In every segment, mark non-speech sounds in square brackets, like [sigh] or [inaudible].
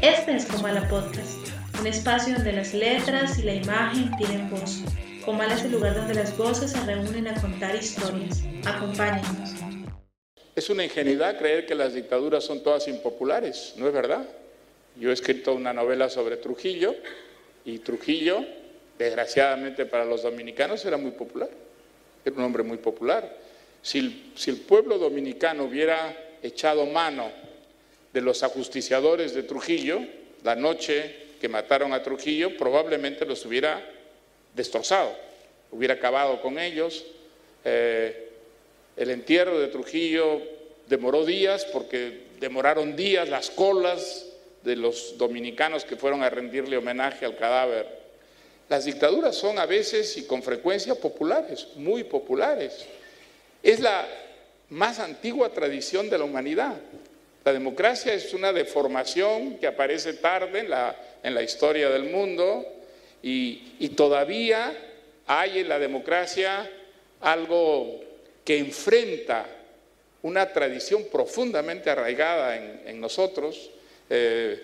Este es Comala Podcast, un espacio donde las letras y la imagen tienen voz. Comala es el lugar donde las voces se reúnen a contar historias. Acompáñenos. Es una ingenuidad creer que las dictaduras son todas impopulares, ¿no es verdad? Yo he escrito una novela sobre Trujillo y Trujillo, desgraciadamente para los dominicanos, era muy popular, era un hombre muy popular. Si si el pueblo dominicano hubiera echado mano de los ajusticiadores de Trujillo, la noche que mataron a Trujillo, probablemente los hubiera destrozado, hubiera acabado con ellos. Eh, el entierro de Trujillo demoró días porque demoraron días las colas de los dominicanos que fueron a rendirle homenaje al cadáver. Las dictaduras son a veces y con frecuencia populares, muy populares. Es la más antigua tradición de la humanidad. La democracia es una deformación que aparece tarde en la, en la historia del mundo y, y, todavía hay en la democracia algo que enfrenta una tradición profundamente arraigada en, en nosotros, eh,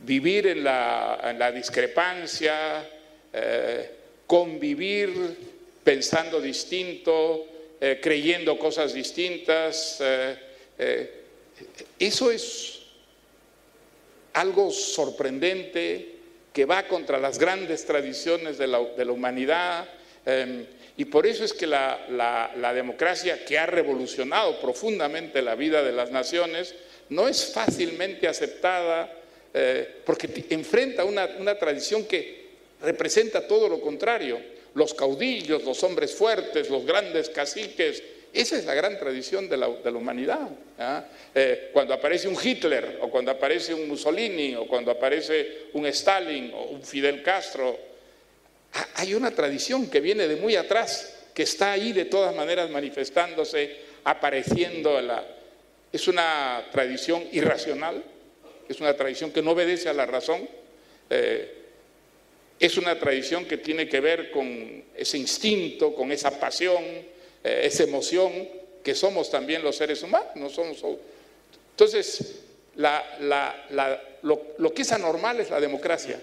vivir en la, en la discrepancia, eh, convivir pensando distinto, eh, creyendo cosas distintas. Eh, eso es algo sorprendente que va contra las grandes tradiciones de la, humanidad. Eh, y por eso es que la, democracia que ha revolucionado profundamente la vida de las naciones no es fácilmente aceptada eh, porque enfrenta una tradición que representa todo lo contrario. Los caudillos, los hombres fuertes, los grandes caciques, esa es la gran tradición de la, humanidad. ¿ah? Eh, cuando aparece un Hitler, o cuando aparece un Mussolini, o cuando aparece un Stalin, o un Fidel Castro, hay una tradición que viene de muy atrás, que está ahí de todas maneras manifestándose, apareciendo. Es una tradición irracional, es una tradición que no obedece a la razón, eh, es una tradición que tiene que ver con ese instinto, con esa pasión, eh, esa emoción que somos también los seres humanos. No somos... Entonces, lo que es anormal es la democracia.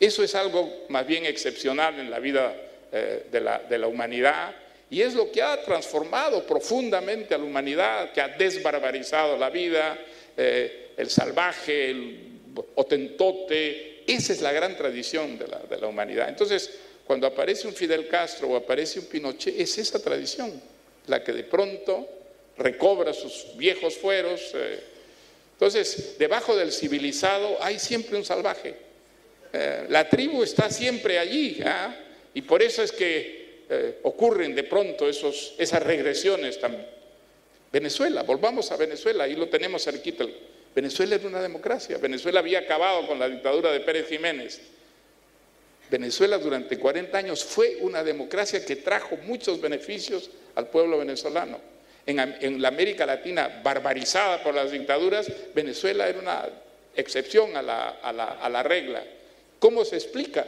Eso es algo más bien excepcional en la vida eh, de, la, de, la, humanidad y es lo que ha transformado profundamente a la humanidad, que ha desbarbarizado la vida, eh, el salvaje, el otentote. Esa es la gran tradición de la, de la, humanidad. Entonces, cuando aparece un Fidel Castro o aparece un Pinochet, es esa tradición la que de pronto recobra sus viejos fueros. Eh. Entonces, debajo del civilizado hay siempre un salvaje. Eh, la tribu está siempre allí ¿eh? y por eso es que eh, ocurren de pronto esos, esas regresiones también. Venezuela, volvamos a Venezuela, ahí lo tenemos cerquita. Venezuela era una democracia, Venezuela había acabado con la dictadura de Pérez Jiménez. Venezuela durante 40 años fue una democracia que trajo muchos beneficios al pueblo venezolano. En, la América Latina, barbarizada por las dictaduras, Venezuela era una excepción a la, regla. ¿Cómo se explica?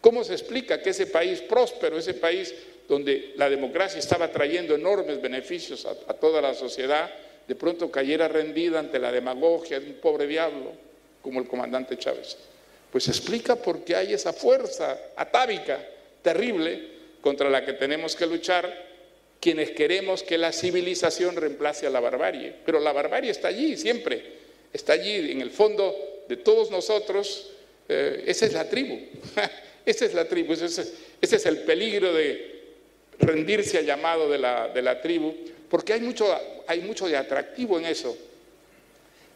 ¿Cómo se explica que ese país próspero, ese país donde la democracia estaba trayendo enormes beneficios a, toda la sociedad, de pronto cayera rendida ante la demagogia de un pobre diablo como el comandante Chávez? Pues explica porque hay esa fuerza atávica terrible contra la que tenemos que luchar quienes queremos que la civilización reemplace a la barbarie. Pero la barbarie está allí siempre, está allí en el fondo de todos nosotros. Eh, esa es la tribu, [laughs] esa es la tribu, ese es, ese es, el peligro de rendirse al llamado de la, de la tribu, porque hay mucho, hay mucho de atractivo en eso.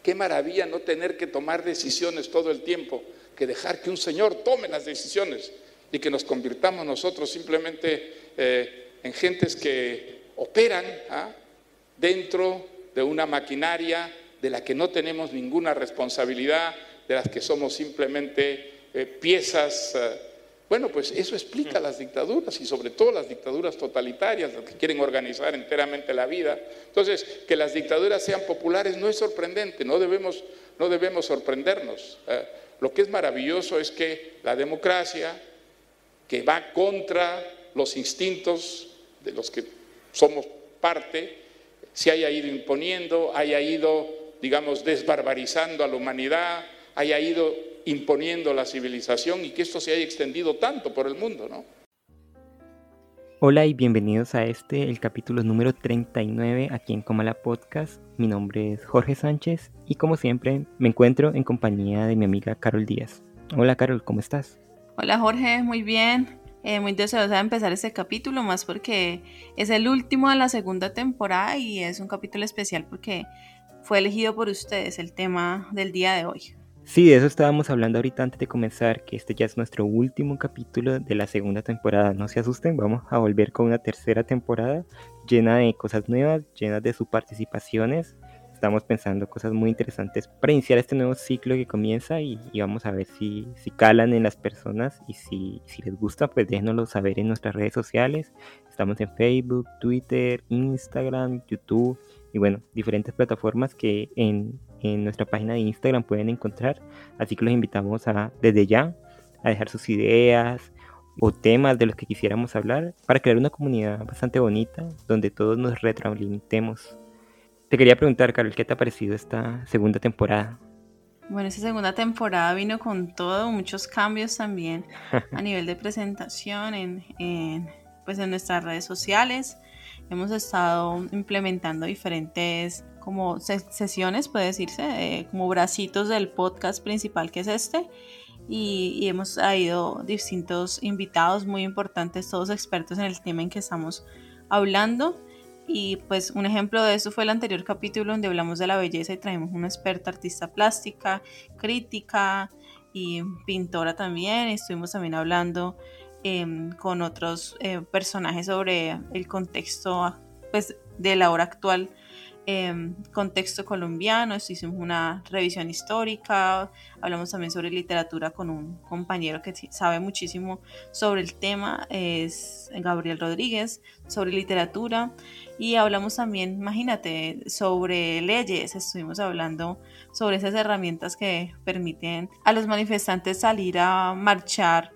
Qué maravilla no tener que tomar decisiones todo el tiempo, que dejar que un Señor tome las decisiones y que nos convirtamos nosotros simplemente eh, en gentes que operan ¿ah? dentro de una maquinaria de la que no tenemos ninguna responsabilidad, de las que somos simplemente eh, piezas. Eh, bueno, pues eso explica las dictaduras y sobre todo las dictaduras totalitarias, las que quieren organizar enteramente la vida. Entonces, que las dictaduras sean populares no es sorprendente, no debemos, no debemos sorprendernos. Lo que es maravilloso es que la democracia, que va contra los instintos de los que somos parte, se haya ido imponiendo, haya ido digamos, desbarbarizando a la humanidad, haya ido imponiendo la civilización y que esto se haya extendido tanto por el mundo, ¿no? Hola y bienvenidos a este, el capítulo número 39 aquí en Comala Podcast. Mi nombre es Jorge Sánchez y como siempre me encuentro en compañía de mi amiga Carol Díaz. Hola Carol, ¿cómo estás? Hola Jorge, muy bien. Eh, muy deseosa de empezar este capítulo, más porque es el último de la segunda temporada y es un capítulo especial porque fue elegido por ustedes el tema del día de hoy. Sí, de eso estábamos hablando ahorita antes de comenzar, que este ya es nuestro último capítulo de la segunda temporada. No se asusten, vamos a volver con una tercera temporada llena de cosas nuevas, llena de sus participaciones. Estamos pensando cosas muy interesantes para iniciar este nuevo ciclo que comienza y, vamos a ver si, si, calan en las personas y si, si les gusta, pues déjenoslo saber en nuestras redes sociales. Estamos en Facebook, Twitter, Instagram, YouTube y bueno, diferentes plataformas que en, en nuestra página de Instagram pueden encontrar. Así que los invitamos a desde ya a dejar sus ideas o temas de los que quisiéramos hablar para crear una comunidad bastante bonita donde todos nos retroalimentemos. Te quería preguntar, Carol, ¿qué te ha parecido esta segunda temporada? Bueno, esta segunda temporada vino con todo, muchos cambios también [laughs] a nivel de presentación en, en, pues en nuestras redes sociales hemos estado implementando diferentes como sesiones, puede decirse, eh, como bracitos del podcast principal que es este. Y, hemos traído distintos invitados muy importantes, todos expertos en el tema en que estamos hablando. Y pues un ejemplo de eso fue el anterior capítulo donde hablamos de la belleza y traemos una experta artista plástica, crítica y pintora también. Estuvimos también hablando Em, con otros eh, personajes sobre el contexto pues, de la hora actual, em, contexto colombiano, hicimos una revisión histórica, hablamos también sobre literatura con un compañero que sabe muchísimo sobre el tema, es Gabriel Rodríguez, sobre literatura, y hablamos también, imagínate, sobre leyes, estuvimos hablando sobre esas herramientas que permiten a los manifestantes salir a marchar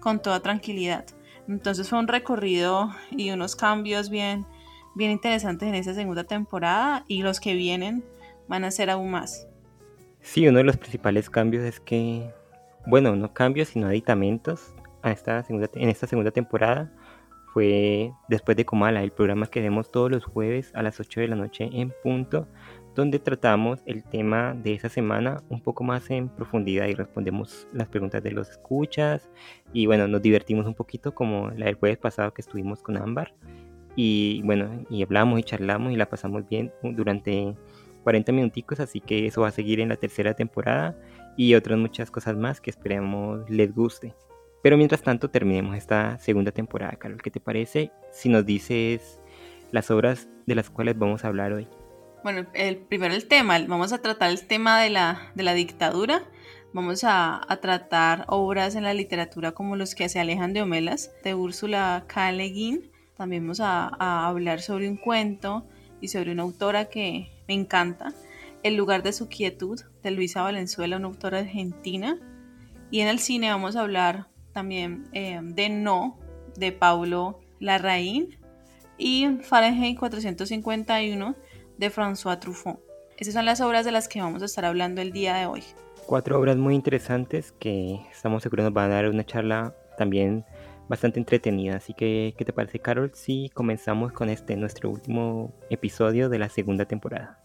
con toda tranquilidad. Entonces fue un recorrido y unos cambios bien, bien interesantes en esa segunda temporada y los que vienen van a ser aún más. Sí, uno de los principales cambios es que, bueno, no cambios, sino aditamentos a esta segunda, en esta segunda temporada fue después de Comala, el programa que vemos todos los jueves a las 8 de la noche en punto, donde tratamos el tema de esa semana un poco más en profundidad y respondemos las preguntas de los escuchas y bueno, nos divertimos un poquito como la del jueves pasado que estuvimos con Ámbar y bueno, y hablamos y charlamos y la pasamos bien durante 40 minuticos, así que eso va a seguir en la tercera temporada y otras muchas cosas más que esperemos les guste. Pero mientras tanto terminemos esta segunda temporada, Carol, ¿qué te parece si nos dices las obras de las cuales vamos a hablar hoy? Bueno, el, primero el tema, vamos a tratar el tema de la, de la dictadura, vamos a, a, tratar obras en la literatura como los que se alejan de Homelas, de Úrsula K. Le Guin, también vamos a, a hablar sobre un cuento y sobre una autora que me encanta, El lugar de su quietud, de Luisa Valenzuela, una autora argentina, y en el cine vamos a hablar también eh, de No, de Paulo Larraín, y Fahrenheit 451, de François Truffaut. Esas son las obras de las que vamos a estar hablando el día de hoy. Cuatro obras muy interesantes que estamos seguros nos van a dar una charla también bastante entretenida. Así que, ¿qué te parece, Carol? Si comenzamos con este nuestro último episodio de la segunda temporada.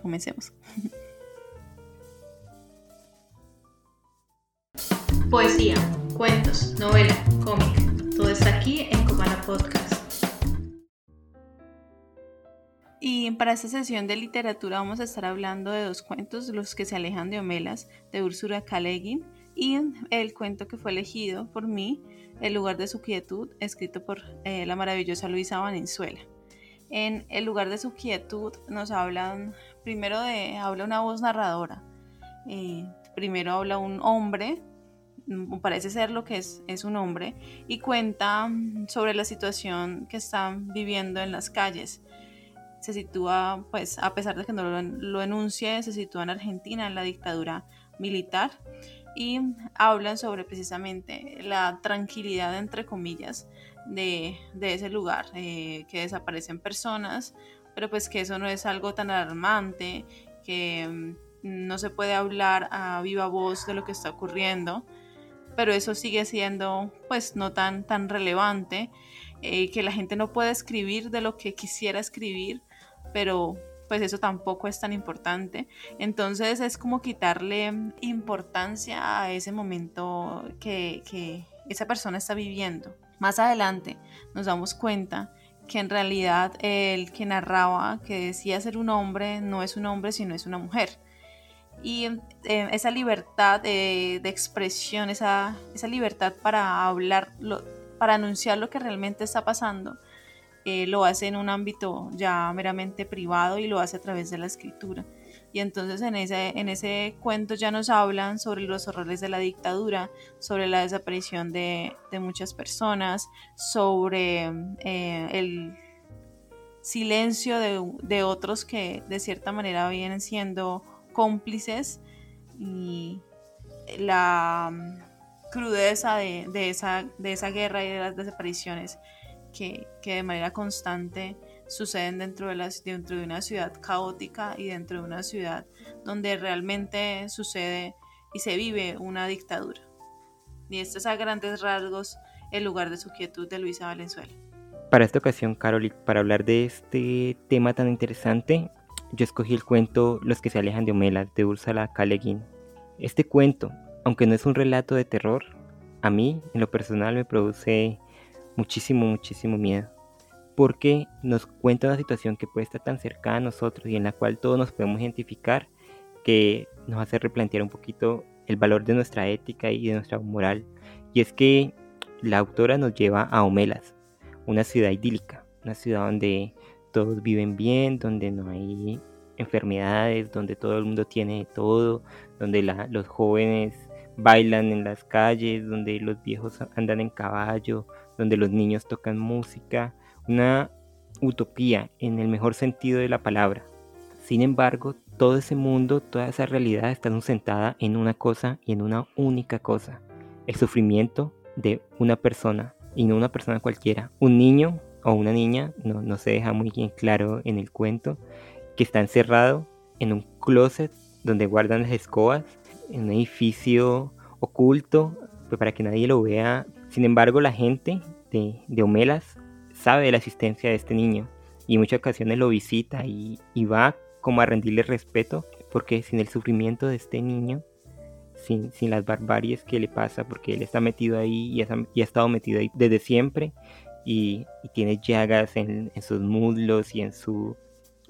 Comencemos. [laughs] Poesía, cuentos, novela, cómic. Todo está aquí en Comala Podcast. Y para esta sesión de literatura vamos a estar hablando de dos cuentos, Los que se alejan de Homelas, de Úrsula K. y el cuento que fue elegido por mí, El lugar de su quietud, escrito por eh, la maravillosa Luisa Valenzuela. En El lugar de su quietud nos hablan, primero de, habla una voz narradora, eh, primero habla un hombre, mm, parece ser lo que es, es un hombre, y cuenta sobre la situación que están viviendo en las calles. Se sitúa, pues a pesar de que no lo, enuncie, se sitúa en Argentina, en la dictadura militar, y hablan sobre precisamente la tranquilidad, entre comillas, de, ese lugar, eh, que desaparecen personas, pero pues que eso no es algo tan alarmante, que mm, no se puede hablar a viva voz de lo que está ocurriendo, pero eso sigue siendo pues no tan, tan relevante, eh, que la gente no puede escribir de lo que quisiera escribir, pero pues eso tampoco es tan importante. Entonces es como quitarle importancia a ese momento que, que esa persona está viviendo. Más adelante nos damos cuenta que en realidad el que narraba, que decía ser un hombre, no es un hombre, sino es una mujer. Y eh, esa libertad de expresión, esa, esa, libertad para hablar, para anunciar lo que realmente está pasando, eh, lo hace en un ámbito ya meramente privado y lo hace a través de la escritura. Y entonces en ese, en ese cuento ya nos hablan sobre los horrores de la dictadura, sobre la desaparición de, de muchas personas, sobre eh, el silencio de, de, otros que de cierta manera vienen siendo cómplices y la crudeza de, de, esa, de esa guerra y de las desapariciones que, de manera constante suceden dentro de, las, dentro de una ciudad caótica y dentro de una ciudad donde realmente sucede y se vive una dictadura. Y este es a grandes rasgos el lugar de su quietud de Luisa Valenzuela. Para esta ocasión, Carol, para hablar de este tema tan interesante, yo escogí el cuento Los que se alejan de Homela de Úrsula K. Este cuento, aunque no es un relato de terror, a mí, en lo personal, me produce muchísimo, muchísimo miedo porque nos cuenta una situación que puede estar tan cercana a nosotros y en la cual todos nos podemos identificar que nos hace replantear un poquito el valor de nuestra ética y de nuestra moral. Y es que la autora nos lleva a Homelas, una ciudad idílica, una ciudad donde todos viven bien, donde no hay enfermedades, donde todo el mundo tiene todo, donde los jóvenes bailan en las calles, donde los viejos andan en caballo, donde los niños tocan música, una utopía en el mejor sentido de la palabra. Sin embargo, todo ese mundo, toda esa realidad está sustentada en una cosa y en una única cosa, el sufrimiento de una persona y no una persona cualquiera, un niño o una niña, no, no se deja muy bien claro en el cuento, que está encerrado en un closet donde guardan las escobas, en un edificio oculto, pues para que nadie lo vea. Sin embargo, la gente de, de Homelas sabe de la existencia de este niño y en muchas ocasiones lo visita y, va como a rendirle respeto porque sin el sufrimiento de este niño, sin, las barbaries que le pasa, porque él está metido ahí y, ha estado metido ahí desde siempre y, tiene llagas en, en, sus muslos y en su,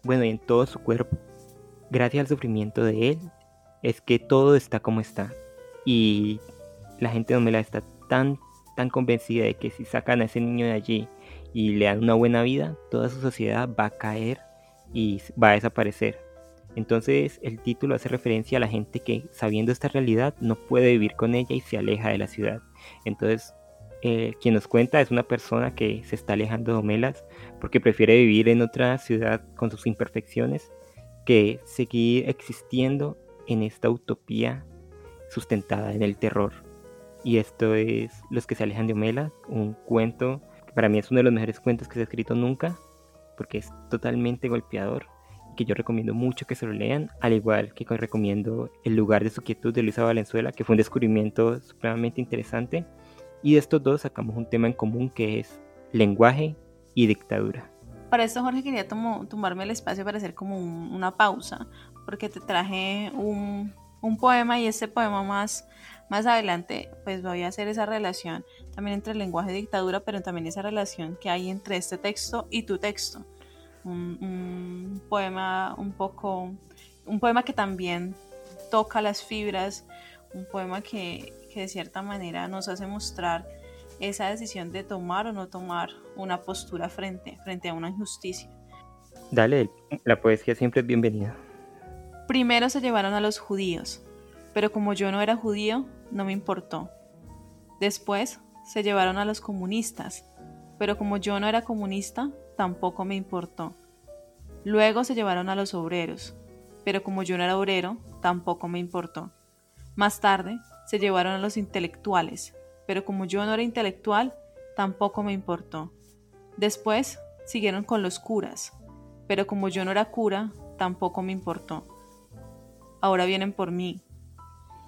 bueno, y en todo su cuerpo. Gracias al sufrimiento de él es que todo está como está y la gente de la está tan, tan convencida de que si sacan a ese niño de allí y le dan una buena vida, toda su sociedad va a caer y va a desaparecer. Entonces el título hace referencia a la gente que sabiendo esta realidad no puede vivir con ella y se aleja de la ciudad. Entonces eh, quien nos cuenta es una persona que se está alejando de Homelas porque prefiere vivir en otra ciudad con sus imperfecciones que seguir existiendo en esta utopía sustentada en el terror. Y esto es Los que se alejan de Homelas, un cuento para mí es uno de los mejores cuentos que se ha escrito nunca, porque es totalmente golpeador, que yo recomiendo mucho que se lo lean, al igual que recomiendo El lugar de su quietud de Luisa Valenzuela, que fue un descubrimiento supremamente interesante. Y de estos dos sacamos un tema en común que es lenguaje y dictadura. Para esto, Jorge, quería tomarme el espacio para hacer como una pausa, porque te traje un, un poema y este poema más, más adelante, pues voy a hacer esa relación también entre el lenguaje y dictadura, pero también esa relación que hay entre este texto y tu texto. Un, poema un poco, un poema que también toca las fibras, un poema que, que de cierta manera nos hace mostrar esa decisión de tomar o no tomar una postura frente, frente a una injusticia. Dale, la poesía siempre es bienvenida. Primero se llevaron a los judíos, pero como yo no era judío, no me importó. Después se llevaron a los comunistas, pero como yo no era comunista, tampoco me importó. Luego se llevaron a los obreros, pero como yo no era obrero, tampoco me importó. Más tarde se llevaron a los intelectuales, pero como yo no era intelectual, tampoco me importó. Después siguieron con los curas, pero como yo no era cura, tampoco me importó. ahora vienen por mí,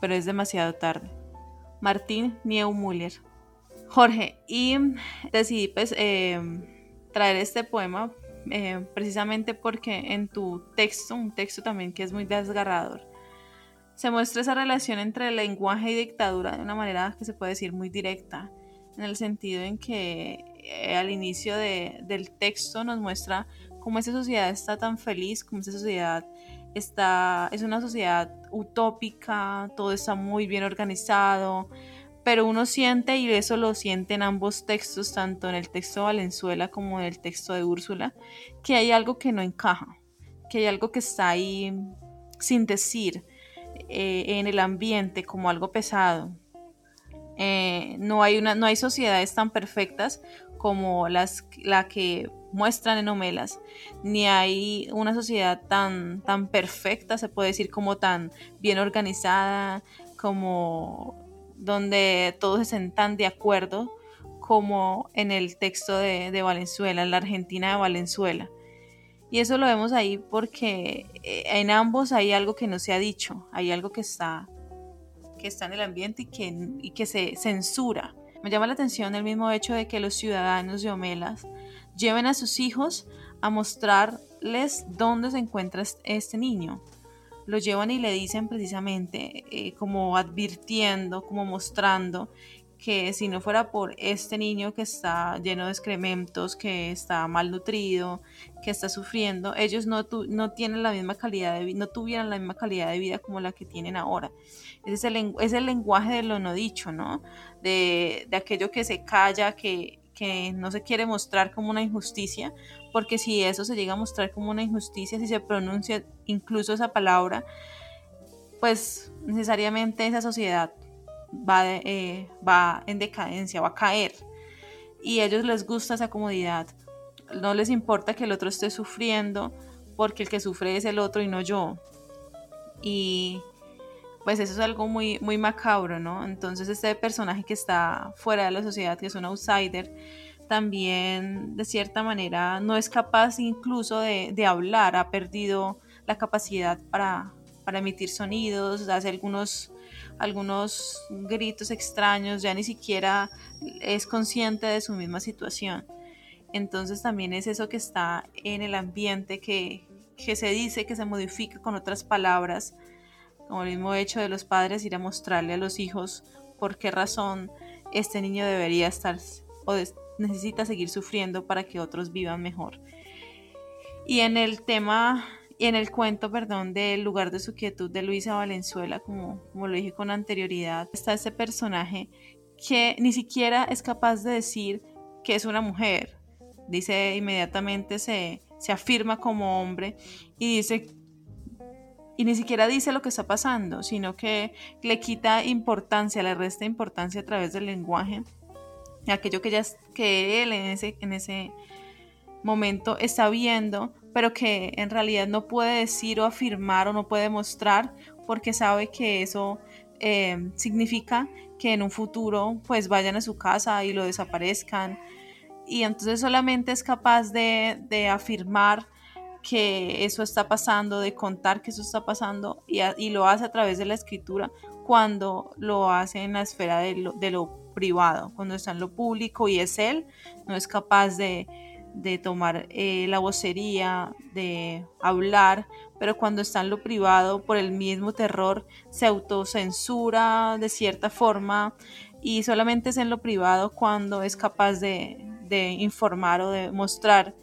pero es demasiado tarde. Martín Niemüller. Jorge, y decidí pues em, traer este poema eh, precisamente porque en tu texto, un texto también que es muy desgarrador, se muestra esa relación entre lenguaje y dictadura de una manera que se puede decir muy directa, en el sentido en que eh, al inicio del texto nos muestra cómo esa sociedad está tan feliz, cómo esa sociedad está, es una sociedad utópica, todo está muy bien organizado, pero uno siente, y eso lo siente en ambos textos, tanto en el texto de Valenzuela como en el texto de Úrsula, que hay algo que no encaja, que hay algo que está ahí sin decir eh, en el ambiente como algo pesado. Eh, no, hay una, no hay sociedades tan perfectas como las la que muestran en Omelas, ni hay una sociedad tan, tan perfecta, se puede decir, como tan bien organizada, como donde todos estén tan de acuerdo como en el texto de, de Valenzuela, en la Argentina de Valenzuela. Y eso lo vemos ahí porque eh, en ambos hay algo que no se ha dicho, hay algo que está, que está en el ambiente y que, y que se censura. Me llama la atención el mismo hecho de que los ciudadanos de Omelas lleven a sus hijos a mostrarles dónde se encuentra este niño. Lo llevan y le dicen precisamente eh, como advirtiendo, como mostrando que si no fuera por este niño que está lleno de excrementos, que está malnutrido, que está sufriendo, ellos no, no tienen la misma calidad de vida, no tuvieran la misma calidad de vida como la que tienen ahora. Ese es el, es el lenguaje de lo no dicho, ¿no? De, de aquello que se calla, que, que no se quiere mostrar como una injusticia, porque si eso se llega a mostrar como una injusticia, si se pronuncia incluso esa palabra, pues necesariamente esa sociedad va, eh, va en decadencia, va a caer. Y a ellos les gusta esa comodidad. No les importa que el otro esté sufriendo, porque el que sufre es el otro y no yo. Y pues eso es algo muy, muy macabro, ¿no? Entonces este personaje que está fuera de la sociedad, que es un outsider, también de cierta manera no es capaz incluso de, hablar, ha perdido la capacidad para, emitir sonidos, hace algunos, algunos gritos extraños, ya ni siquiera es consciente de su misma situación. Entonces también es eso que está en el ambiente que, que se dice, que se modifica con otras palabras como el mismo hecho de los padres ir a mostrarle a los hijos por qué razón este niño debería estar o necesita seguir sufriendo para que otros vivan mejor. Y en el tema, en el cuento, perdón, del lugar de su quietud de Luisa Valenzuela, como, como lo dije con anterioridad, está ese personaje que ni siquiera es capaz de decir que es una mujer. Dice inmediatamente, se, se afirma como hombre y dice y ni siquiera dice lo que está pasando, sino que le quita importancia, le resta importancia a través del lenguaje, aquello que, ya, que él en ese, en ese momento está viendo, pero que en realidad no puede decir o afirmar o no puede mostrar porque sabe que eso eh, significa que en un futuro pues vayan a su casa y lo desaparezcan. Y entonces solamente es capaz de, de afirmar que eso está pasando, de contar que eso está pasando y, lo hace a través de la escritura cuando lo hace en la esfera de lo, privado, cuando está en lo público y es él, no es capaz de, tomar eh, la vocería, de hablar, pero cuando está en lo privado, por el mismo terror, se autocensura de cierta forma y solamente es en lo privado cuando es capaz de, de informar o de mostrar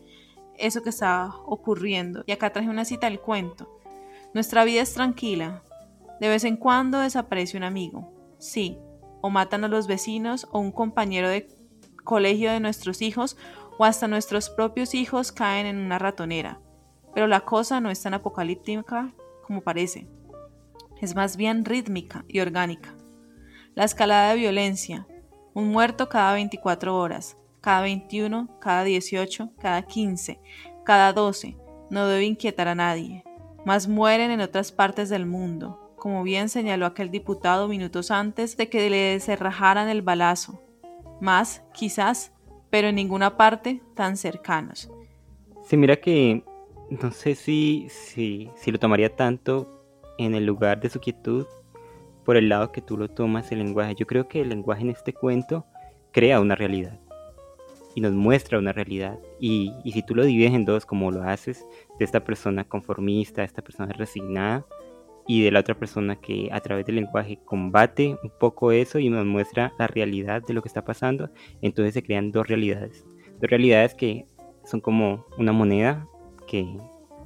eso que está ocurriendo. Y acá traje una cita del cuento. Nuestra vida es tranquila. De vez en cuando desaparece un amigo. Sí, o matan a los vecinos o un compañero de colegio de nuestros hijos o hasta nuestros propios hijos caen en una ratonera. Pero la cosa no es tan apocalíptica como parece. Es más bien rítmica y orgánica. La escalada de violencia, un muerto cada 24 horas, cada 21, cada 18, cada 15, cada 12, no debe inquietar a nadie, mas mueren en otras partes del mundo, como bien señaló aquel diputado minutos antes de que le cerrajaran el balazo, más, quizás, pero en ninguna parte tan cercanos. Se mira que no sé si, si, si lo tomaría tanto en el lugar de su quietud por el lado que tú lo tomas el lenguaje. Yo creo que el lenguaje en este cuento crea una realidad y nos muestra una realidad. Y, y, si tú lo divides en dos, como lo haces, de esta persona conformista, esta persona resignada, y de la otra persona que a través del lenguaje combate un poco eso y nos muestra la realidad de lo que está pasando, entonces se crean dos realidades. Dos realidades que son como una moneda, que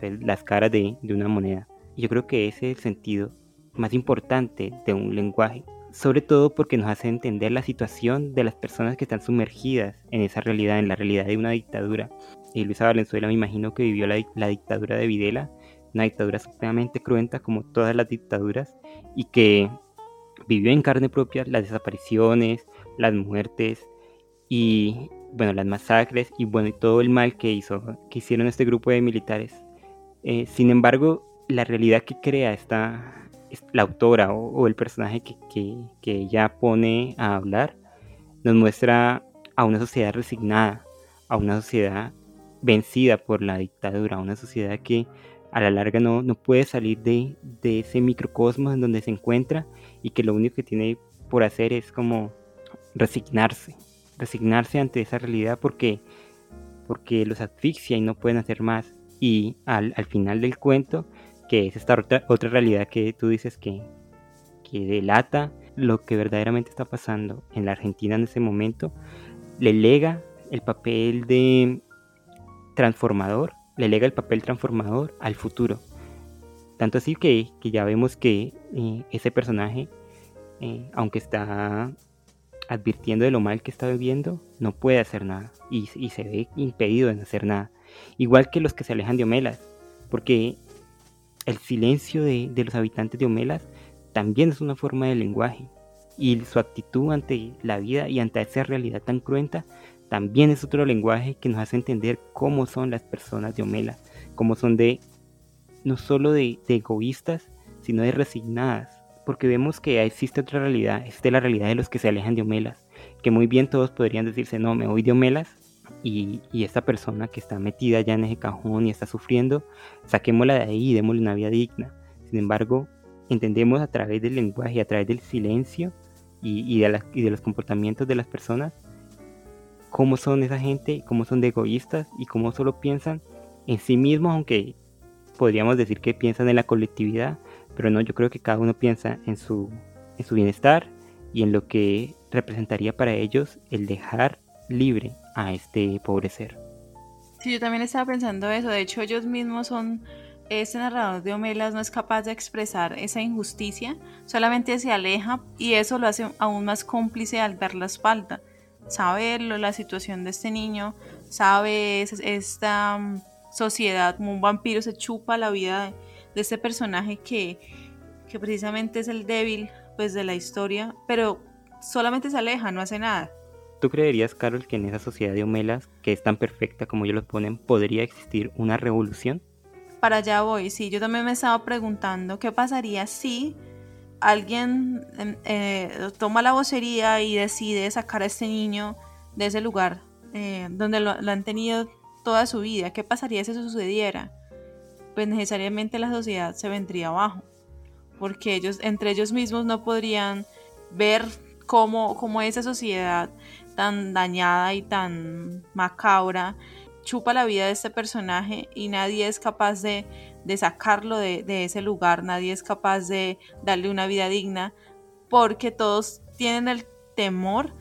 las caras de, de una moneda. Yo creo que ese es el sentido más importante de un lenguaje, sobre todo porque nos hace entender la situación de las personas que están sumergidas en esa realidad, en la realidad de una dictadura. Y Luisa Valenzuela me imagino que vivió la, la dictadura de Videla una dictadura supremamente cruenta como todas las dictaduras y que vivió en carne propia las desapariciones, las muertes y bueno, las masacres y bueno, y todo el mal que hizo, que hicieron este grupo de militares. Eh, sin embargo, la realidad que crea esta, la autora o, el personaje que, que, que ella pone a hablar nos muestra a una sociedad resignada, a una sociedad vencida por la dictadura, a una sociedad que a la larga no, no puede salir de, ese microcosmos en donde se encuentra y que lo único que tiene por hacer es como resignarse, resignarse ante esa realidad porque, porque los asfixia y no pueden hacer más. Y al, final del cuento, que es esta otra, otra realidad que tú dices que, que delata lo que verdaderamente está pasando en la Argentina en ese momento, le lega el papel de transformador le lega el papel transformador al futuro. Tanto así que, ya vemos que eh, ese personaje, eh, aunque está advirtiendo de lo mal que está viviendo, no puede hacer nada y, se ve impedido en hacer nada. Igual que los que se alejan de Homelas, porque el silencio de, de los habitantes de Homelas también es una forma de lenguaje y su actitud ante la vida y ante esa realidad tan cruenta también es otro lenguaje que nos hace entender cómo son las personas de Omela, cómo son de no solo de, egoístas, sino de resignadas, porque vemos que existe otra realidad, existe la realidad de los que se alejan de Omelas, que muy bien todos podrían decirse, no, me voy de Omelas, y, y esta persona que está metida ya en ese cajón y está sufriendo, saquémosla de ahí y démosle una vida digna. Sin embargo, entendemos a través del lenguaje, a través del silencio y, y, de, y de los comportamientos de las personas, cómo son esa gente, cómo son de egoístas y cómo solo piensan en sí mismos, aunque podríamos decir que piensan en la colectividad, pero no, yo creo que cada uno piensa en su, en su bienestar y en lo que representaría para ellos el dejar libre a este pobre ser. Sí, yo también estaba pensando eso, de hecho ellos mismos son, este narrador de Homelas no es capaz de expresar esa injusticia, solamente se aleja y eso lo hace aún más cómplice al dar la espalda sabe la situación de este niño, sabe esta mm, sociedad como un vampiro se chupa la vida de, este personaje que, que precisamente es el débil pues de la historia, pero solamente se aleja, no hace nada. ¿Tú creerías, Carol, que en esa sociedad de Homelas, que es tan perfecta como ellos lo ponen, podría existir una revolución? Para allá voy, sí, yo también me estaba preguntando qué pasaría si alguien em, eh, toma la vocería y decide sacar a este niño de ese lugar eh, donde lo, han tenido toda su vida, ¿qué pasaría si eso sucediera? Pues necesariamente la sociedad se vendría abajo, porque ellos, entre ellos mismos no podrían ver cómo, cómo esa sociedad tan dañada y tan macabra chupa la vida de este personaje y nadie es capaz de de sacarlo de, ese lugar, nadie es capaz de darle una vida digna, porque todos tienen el temor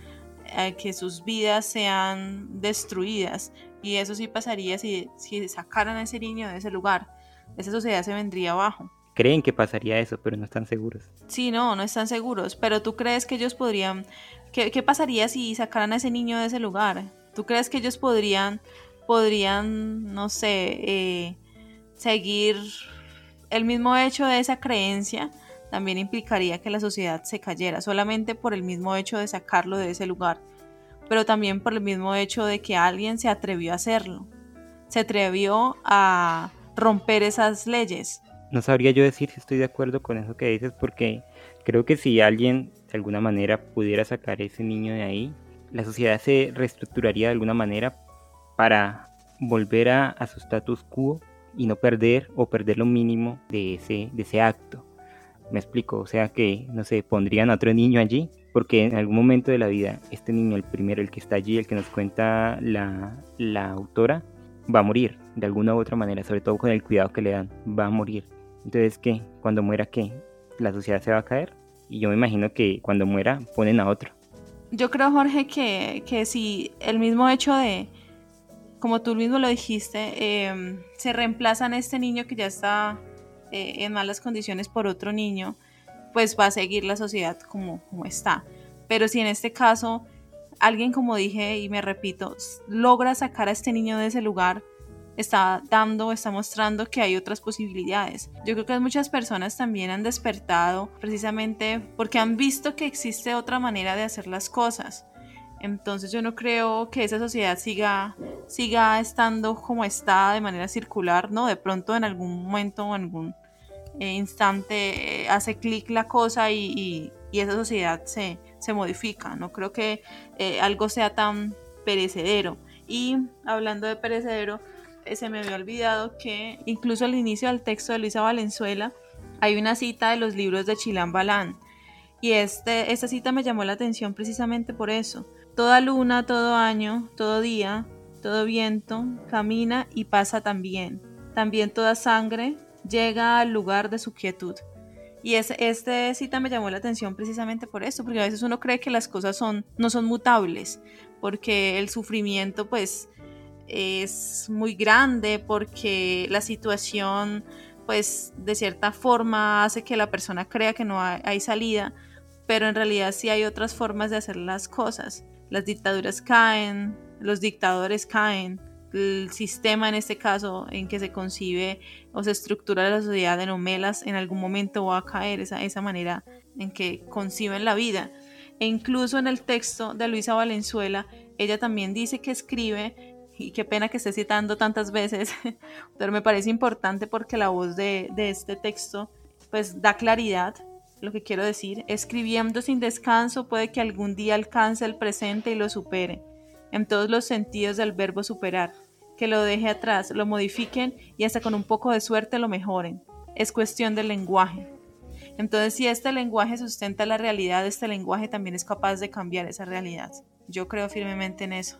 a que sus vidas sean destruidas. Y eso sí pasaría si, si sacaran a ese niño de ese lugar. Esa sociedad se vendría abajo. Creen que pasaría eso, pero no están seguros. Sí, no, no están seguros. Pero tú crees que ellos podrían... ¿Qué, qué pasaría si sacaran a ese niño de ese lugar? ¿Tú crees que ellos podrían, podrían, no sé, eh, seguir el mismo hecho de esa creencia también implicaría que la sociedad se cayera, solamente por el mismo hecho de sacarlo de ese lugar, pero también por el mismo hecho de que alguien se atrevió a hacerlo, se atrevió a romper esas leyes. No sabría yo decir si estoy de acuerdo con eso que dices, porque creo que si alguien de alguna manera pudiera sacar a ese niño de ahí, la sociedad se reestructuraría de alguna manera para volver a, a su status quo y no perder o perder lo mínimo de ese, de ese acto. Me explico, o sea que, no sé, pondrían a otro niño allí, porque en algún momento de la vida, este niño, el primero, el que está allí, el que nos cuenta la, la autora, va a morir de alguna u otra manera, sobre todo con el cuidado que le dan, va a morir. Entonces, ¿qué? Cuando muera, ¿qué? La sociedad se va a caer. Y yo me imagino que cuando muera ponen a otro. Yo creo, Jorge, que, que si el mismo hecho de, como tú mismo lo dijiste, em, se reemplazan a este niño que ya está eh, en malas condiciones por otro niño, pues va a seguir la sociedad como, como está. Pero si en este caso alguien, como dije y me repito, logra sacar a este niño de ese lugar, está dando, está mostrando que hay otras posibilidades. Yo creo que muchas personas también han despertado precisamente porque han visto que existe otra manera de hacer las cosas. Entonces yo no creo que esa sociedad siga, siga estando como está de manera circular, ¿no? De pronto en algún momento o en algún eh, instante eh, hace clic la cosa y, esa sociedad se, modifica. No creo que eh, algo sea tan perecedero. Y hablando de perecedero, se me había olvidado que incluso al inicio del texto de Luisa Valenzuela hay una cita de los libros de Chilán Balán. Y este, esta cita me llamó la atención precisamente por eso. Toda luna, todo año, todo día, todo viento, camina y pasa también. También toda sangre llega al lugar de su quietud. Y es, este cita me llamó la atención precisamente por eso, porque a veces uno cree que las cosas son, no son mutables, porque el sufrimiento pues es muy grande porque la situación pues de cierta forma hace que la persona crea que no hay, salida, pero en realidad sí hay otras formas de hacer las cosas. Las dictaduras caen, los dictadores caen, el sistema en este caso en que se concibe o se estructura la sociedad de nomelas en algún momento va a caer esa, esa manera en que conciben la vida. E incluso en el texto de Luisa Valenzuela, ella también dice que escribe y qué pena que esté citando tantas veces, [laughs] pero me parece importante porque la voz de, de este texto pues da claridad lo que quiero decir, escribiendo sin descanso puede que algún día alcance el presente y lo supere, en todos los sentidos del verbo superar, que lo deje atrás, lo modifiquen y hasta con un poco de suerte lo mejoren. Es cuestión del lenguaje. Entonces, si este lenguaje sustenta la realidad, este lenguaje también es capaz de cambiar esa realidad. Yo creo firmemente en eso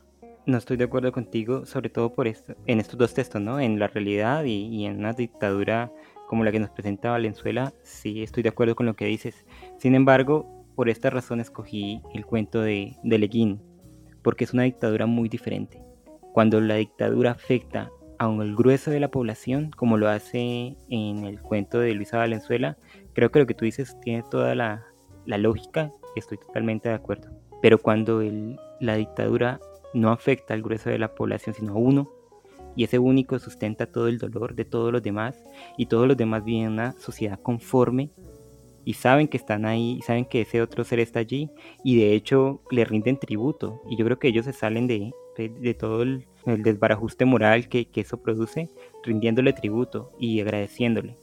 no estoy de acuerdo contigo, sobre todo por esto, en estos dos textos, ¿no? En la realidad y, en una dictadura como la que nos presenta Valenzuela, sí estoy de acuerdo con lo que dices. Sin embargo, por esta razón escogí el cuento de, de Leguín, porque es una dictadura muy diferente. Cuando la dictadura afecta a un grueso de la población, como lo hace en el cuento de Luisa Valenzuela, creo que lo que tú dices tiene toda la, la lógica estoy totalmente de acuerdo. Pero cuando la dictadura no afecta al grueso de la población, sino a uno, y ese único sustenta todo el dolor de todos los demás, y todos los demás viven en una sociedad conforme, y saben que están ahí, y saben que ese otro ser está allí, y de hecho le rinden tributo, y yo creo que ellos se salen de, de, todo el, desbarajuste moral que, que eso produce, rindiéndole tributo y agradeciéndole.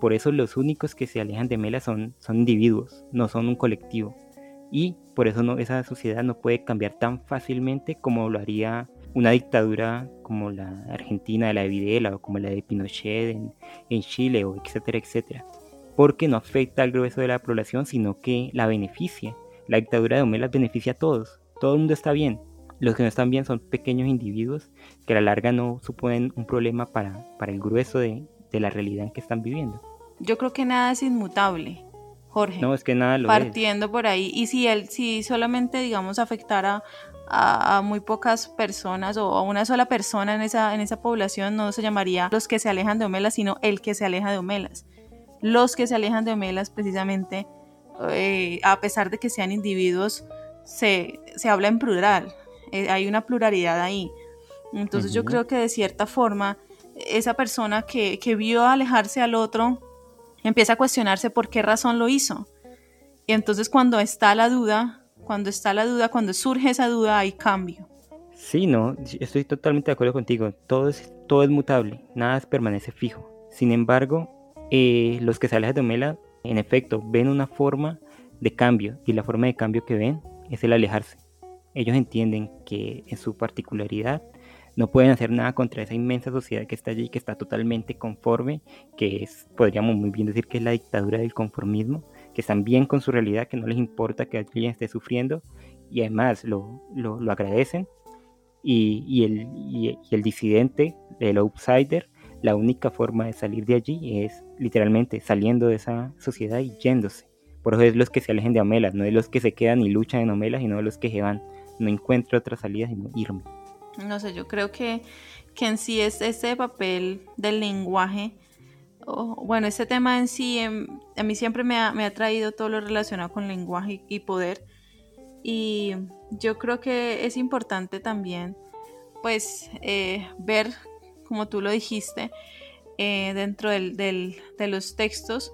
Por eso los únicos que se alejan de Mela son, son individuos, no son un colectivo y por eso no, esa sociedad no puede cambiar tan fácilmente como lo haría una dictadura como la Argentina de la de Videla o como la de Pinochet en, Chile o etcétera, etcétera. Porque no afecta al grueso de la población, sino que la beneficia. La dictadura de Omelas beneficia a todos. Todo el mundo está bien. Los que no están bien son pequeños individuos que a la larga no suponen un problema para, para el grueso de, de la realidad en que están viviendo. Yo creo que nada es inmutable. Jorge. No, es que nada lo Partiendo por ahí. Y si él, si solamente, digamos, afectara a, muy pocas personas o a una sola persona en esa, en esa población, no se llamaría los que se alejan de Homelas, sino el que se aleja de Homelas. Los que se alejan de Homelas, precisamente, eh, a pesar de que sean individuos, se, se habla en plural. Eh, hay una pluralidad ahí. Entonces yo creo que de cierta forma, esa persona que, que vio alejarse al otro, empieza a cuestionarse por qué razón lo hizo. Y entonces cuando está la duda, cuando está la duda, cuando surge esa duda, hay cambio. Sí, no, estoy totalmente de acuerdo contigo. Todo es, todo es mutable, nada permanece fijo. Sin embargo, eh, los que salen de Omela, en efecto, ven una forma de cambio y la forma de cambio que ven es el alejarse. Ellos entienden que en su particularidad no pueden hacer nada contra esa inmensa sociedad que está allí, que está totalmente conforme, que es, podríamos muy bien decir que es la dictadura del conformismo, que están bien con su realidad, que no les importa que alguien esté sufriendo y además lo, lo, agradecen. Y, y, el, y, el disidente, el outsider, la única forma de salir de allí es literalmente saliendo de esa sociedad y yéndose. Por eso es los que se alejen de Omelas, no es los que se quedan y luchan en Omelas, sino los que se van. No encuentro otra salida sino irme. No sé, yo creo que, que en sí es ese papel del lenguaje, bueno, ese tema en sí, em, a mí siempre me ha, me ha traído todo lo relacionado con lenguaje y poder. Y yo creo que es importante también, pues, eh, ver, como tú lo dijiste, eh, dentro del, de los textos,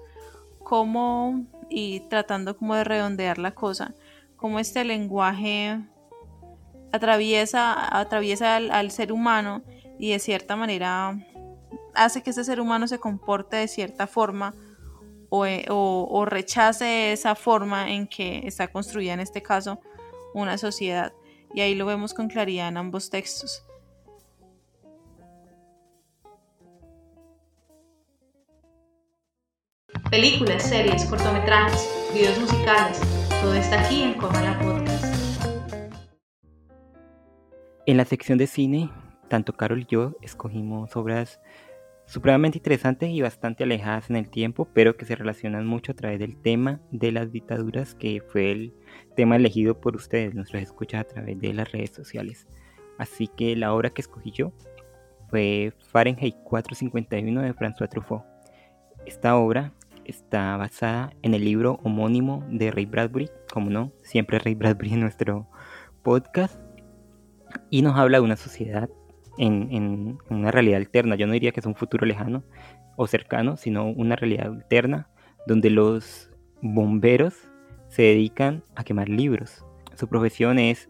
cómo, y tratando como de redondear la cosa, cómo este lenguaje atraviesa, atraviesa al, ser humano y de cierta manera hace que ese ser humano se comporte de cierta forma o, eh, o, rechace esa forma en que está construida en este caso una sociedad. Y ahí lo vemos con claridad en ambos textos. Películas, series, cortometrajes, videos musicales, todo está aquí en Comala Podcast. En la sección de cine, tanto Carol y yo escogimos obras supremamente interesantes y bastante alejadas en el tiempo, pero que se relacionan mucho a través del tema de las dictaduras, que fue el tema elegido por ustedes, nuestros escuchas a través de las redes sociales. Así que la obra que escogí yo fue Fahrenheit 451 de François Truffaut. Esta obra está basada en el libro homónimo de Ray Bradbury, como no, siempre Ray Bradbury en nuestro podcast y nos habla de una sociedad en, una realidad alterna. Yo no diría que es un futuro lejano o cercano, sino una realidad alterna donde los bomberos se dedican a quemar libros. Su profesión es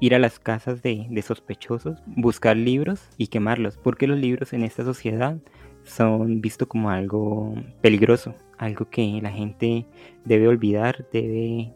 ir a las casas de, de, sospechosos, buscar libros y quemarlos, porque los libros en esta sociedad son vistos como algo peligroso, algo que la gente debe olvidar, debe,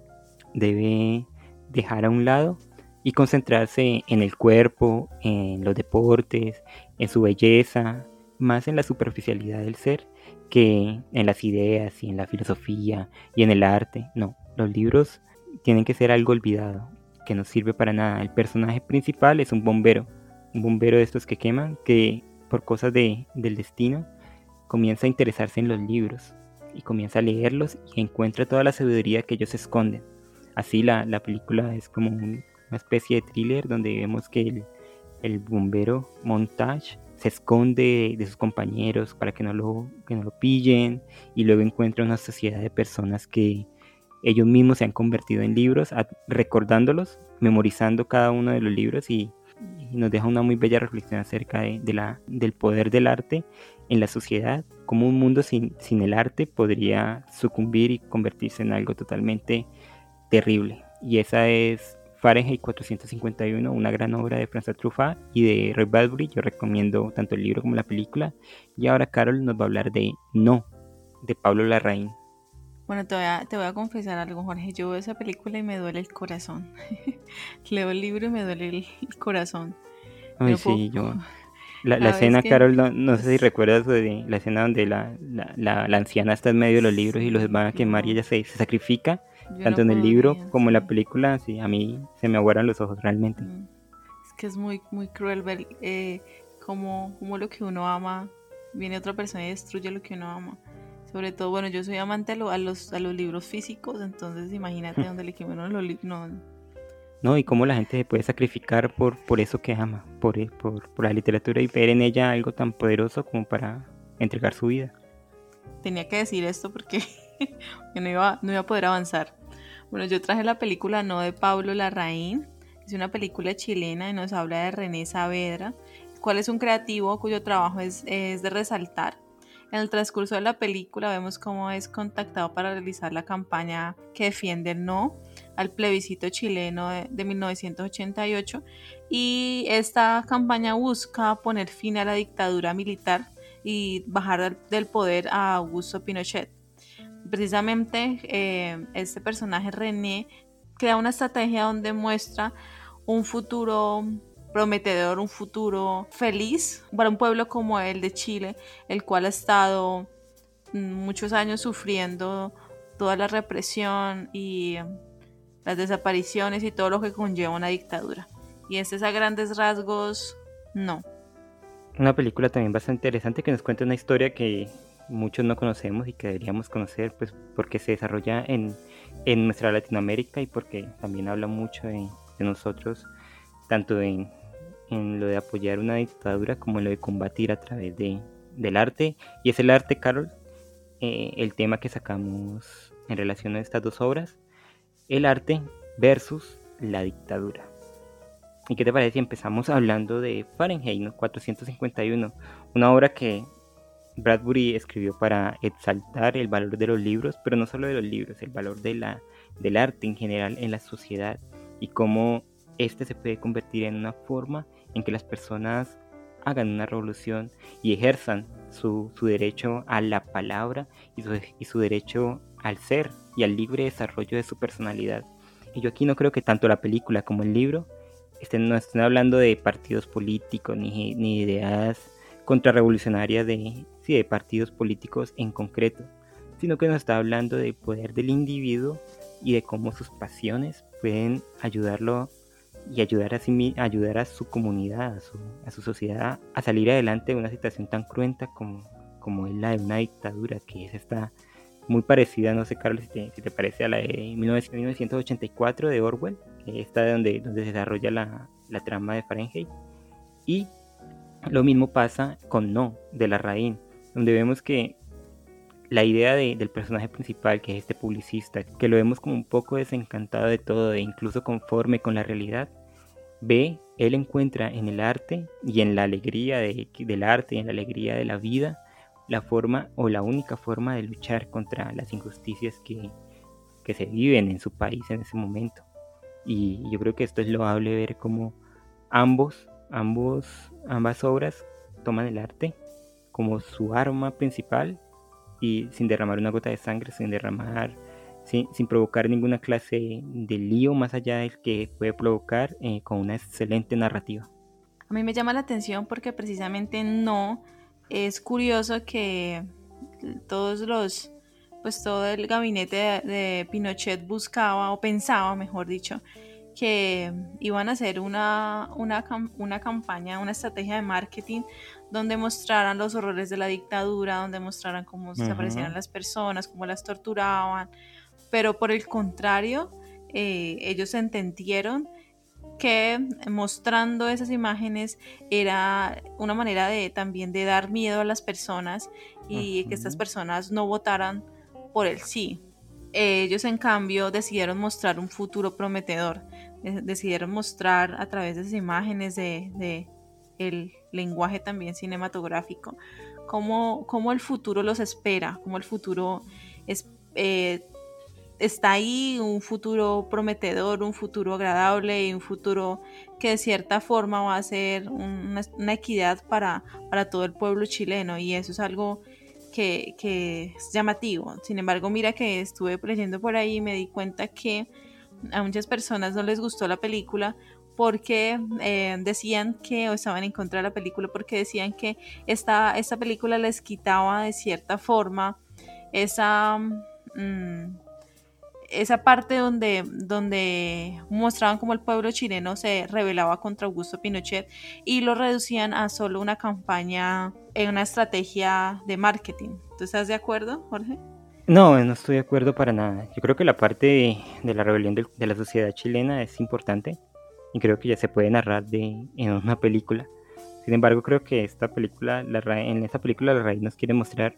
debe dejar a un lado y concentrarse en el cuerpo, en los deportes, en su belleza, más en la superficialidad del ser que en las ideas y en la filosofía y en el arte. No, los libros tienen que ser algo olvidado, que no sirve para nada. El personaje principal es un bombero, un bombero de estos que queman, que por cosas de, del destino comienza a interesarse en los libros y comienza a leerlos y encuentra toda la sabiduría que ellos esconden. Así la, la película es como un una especie de thriller donde vemos que el, bombero Montage se esconde de sus compañeros para que no, lo, que no lo pillen y luego encuentra una sociedad de personas que ellos mismos se han convertido en libros, recordándolos, memorizando cada uno de los libros y, nos deja una muy bella reflexión acerca de, la, del poder del arte en la sociedad, cómo un mundo sin, sin el arte podría sucumbir y convertirse en algo totalmente terrible. Y esa es Fahrenheit 451, una gran obra de François Truffaut y de Ray Bradbury. Yo recomiendo tanto el libro como la película. Y ahora Carol nos va a hablar de No, de Pablo Larraín. Bueno, te voy, a, te voy a confesar algo, Jorge. Yo veo esa película y me duele el corazón. [laughs] Leo el libro y me duele el, corazón. Ay, sí, yo. La, escena, Carol, no, sé si recuerdas de la escena donde la, la, la, anciana está en medio de los libros y los van a quemar y ella se, se sacrifica tanto en el libro como en la película, sí, a mí se me aguaran los ojos realmente. Mm. Es que es muy, muy cruel ver eh, cómo, lo que uno ama, viene otra persona y destruye lo que uno ama. Sobre todo, bueno, yo soy amante a, los, a los libros físicos, entonces imagínate donde le quemen los libros. No. no, y cómo la gente se puede sacrificar por, por eso que ama, por, por, por la literatura y ver en ella algo tan poderoso como para entregar su vida. Tenía que decir esto porque [laughs] no iba, no iba a poder avanzar. Bueno, yo traje la película No de Pablo Larraín, es una película chilena y nos habla de René Saavedra, cual es un creativo cuyo trabajo es, de resaltar. En el transcurso de la película vemos cómo es contactado para realizar la campaña que defiende el no al plebiscito chileno de, de 1988 y esta campaña busca poner fin a la dictadura militar y bajar del poder a Augusto Pinochet precisamente eh, este personaje René crea una estrategia donde muestra un futuro prometedor, un futuro feliz para un pueblo como el de Chile, el cual ha estado muchos años sufriendo toda la represión y las desapariciones y todo lo que conlleva una dictadura. Y este es a grandes rasgos, no. Una película también bastante interesante que nos cuenta una historia que muchos no conocemos y que deberíamos conocer, pues porque se desarrolla en, en nuestra Latinoamérica y porque también habla mucho de, nosotros, tanto en, lo de apoyar una dictadura como en lo de combatir a través de, del arte. Y es el arte, Carol, eh, el tema que sacamos en relación a estas dos obras, el arte versus la dictadura. ¿Y qué te parece si empezamos hablando de Fahrenheit 451? Una obra que Bradbury escribió para exaltar el valor de los libros, pero no solo de los libros, el valor de la, del arte en general en la sociedad y cómo este se puede convertir en una forma en que las personas hagan una revolución y ejerzan su, derecho a la palabra y su, su, derecho al ser y al libre desarrollo de su personalidad. Y yo aquí no creo que tanto la película como el libro estén, no estén hablando de partidos políticos ni, ni ideas contrarrevolucionarias de, de partidos políticos en concreto, sino que nos está hablando del poder del individuo y de cómo sus pasiones pueden ayudarlo y ayudar a, sí, ayudar a su comunidad, a su, a su, sociedad a salir adelante de una situación tan cruenta como, como es la de una dictadura, que es esta muy parecida, no sé Carlos si te, parece a la de 1984 de Orwell, que está donde, donde se desarrolla la, la trama de Fahrenheit. Y lo mismo pasa con No, de la Raín, donde vemos que la idea del personaje principal, que es este publicista, que lo vemos como un poco desencantado de todo e incluso conforme con la realidad, ve, él encuentra en el arte y en la alegría del arte y en la alegría de la vida la forma o la única forma de luchar contra las injusticias que, se viven en su país en ese momento. Y yo creo que esto es loable ver cómo ambos, ambos, ambas obras toman el arte como su arma principal y sin derramar una gota de sangre, sin derramar, sin, provocar ninguna clase de lío más allá del que puede provocar eh, con una excelente narrativa. A mí me llama la atención porque precisamente no es curioso que todos los, pues todo el gabinete de Pinochet buscaba o pensaba, mejor dicho, que iban a hacer una, una, una, campaña, una estrategia de marketing donde mostraran los horrores de la dictadura, donde mostraran cómo desaparecían las personas, cómo las torturaban, pero por el contrario, eh, ellos entendieron que mostrando esas imágenes era una manera de también de dar miedo a las personas y que estas personas no votaran por el sí, ellos en cambio decidieron mostrar un futuro prometedor, decidieron mostrar a través de esas imágenes de, el lenguaje también cinematográfico, cómo, cómo, el futuro los espera, cómo el futuro es, eh, está ahí, un futuro prometedor, un futuro agradable y un futuro que de cierta forma va a ser una, equidad para, para todo el pueblo chileno y eso es algo que, es llamativo. Sin embargo, mira que estuve leyendo por ahí y me di cuenta que a muchas personas no les gustó la película porque eh, decían que, o estaban en contra de la película, porque decían que esta, esta película les quitaba de cierta forma esa... Mm, esa parte donde, donde mostraban cómo el pueblo chileno se rebelaba contra Augusto Pinochet y lo reducían a solo una campaña, en una estrategia de marketing. ¿Tú estás de acuerdo, Jorge? No, no estoy de acuerdo para nada. Yo creo que la parte de, la rebelión de, la sociedad chilena es importante y creo que ya se puede narrar de, en una película. Sin embargo, creo que esta película, la, en esta película la raíz nos quiere mostrar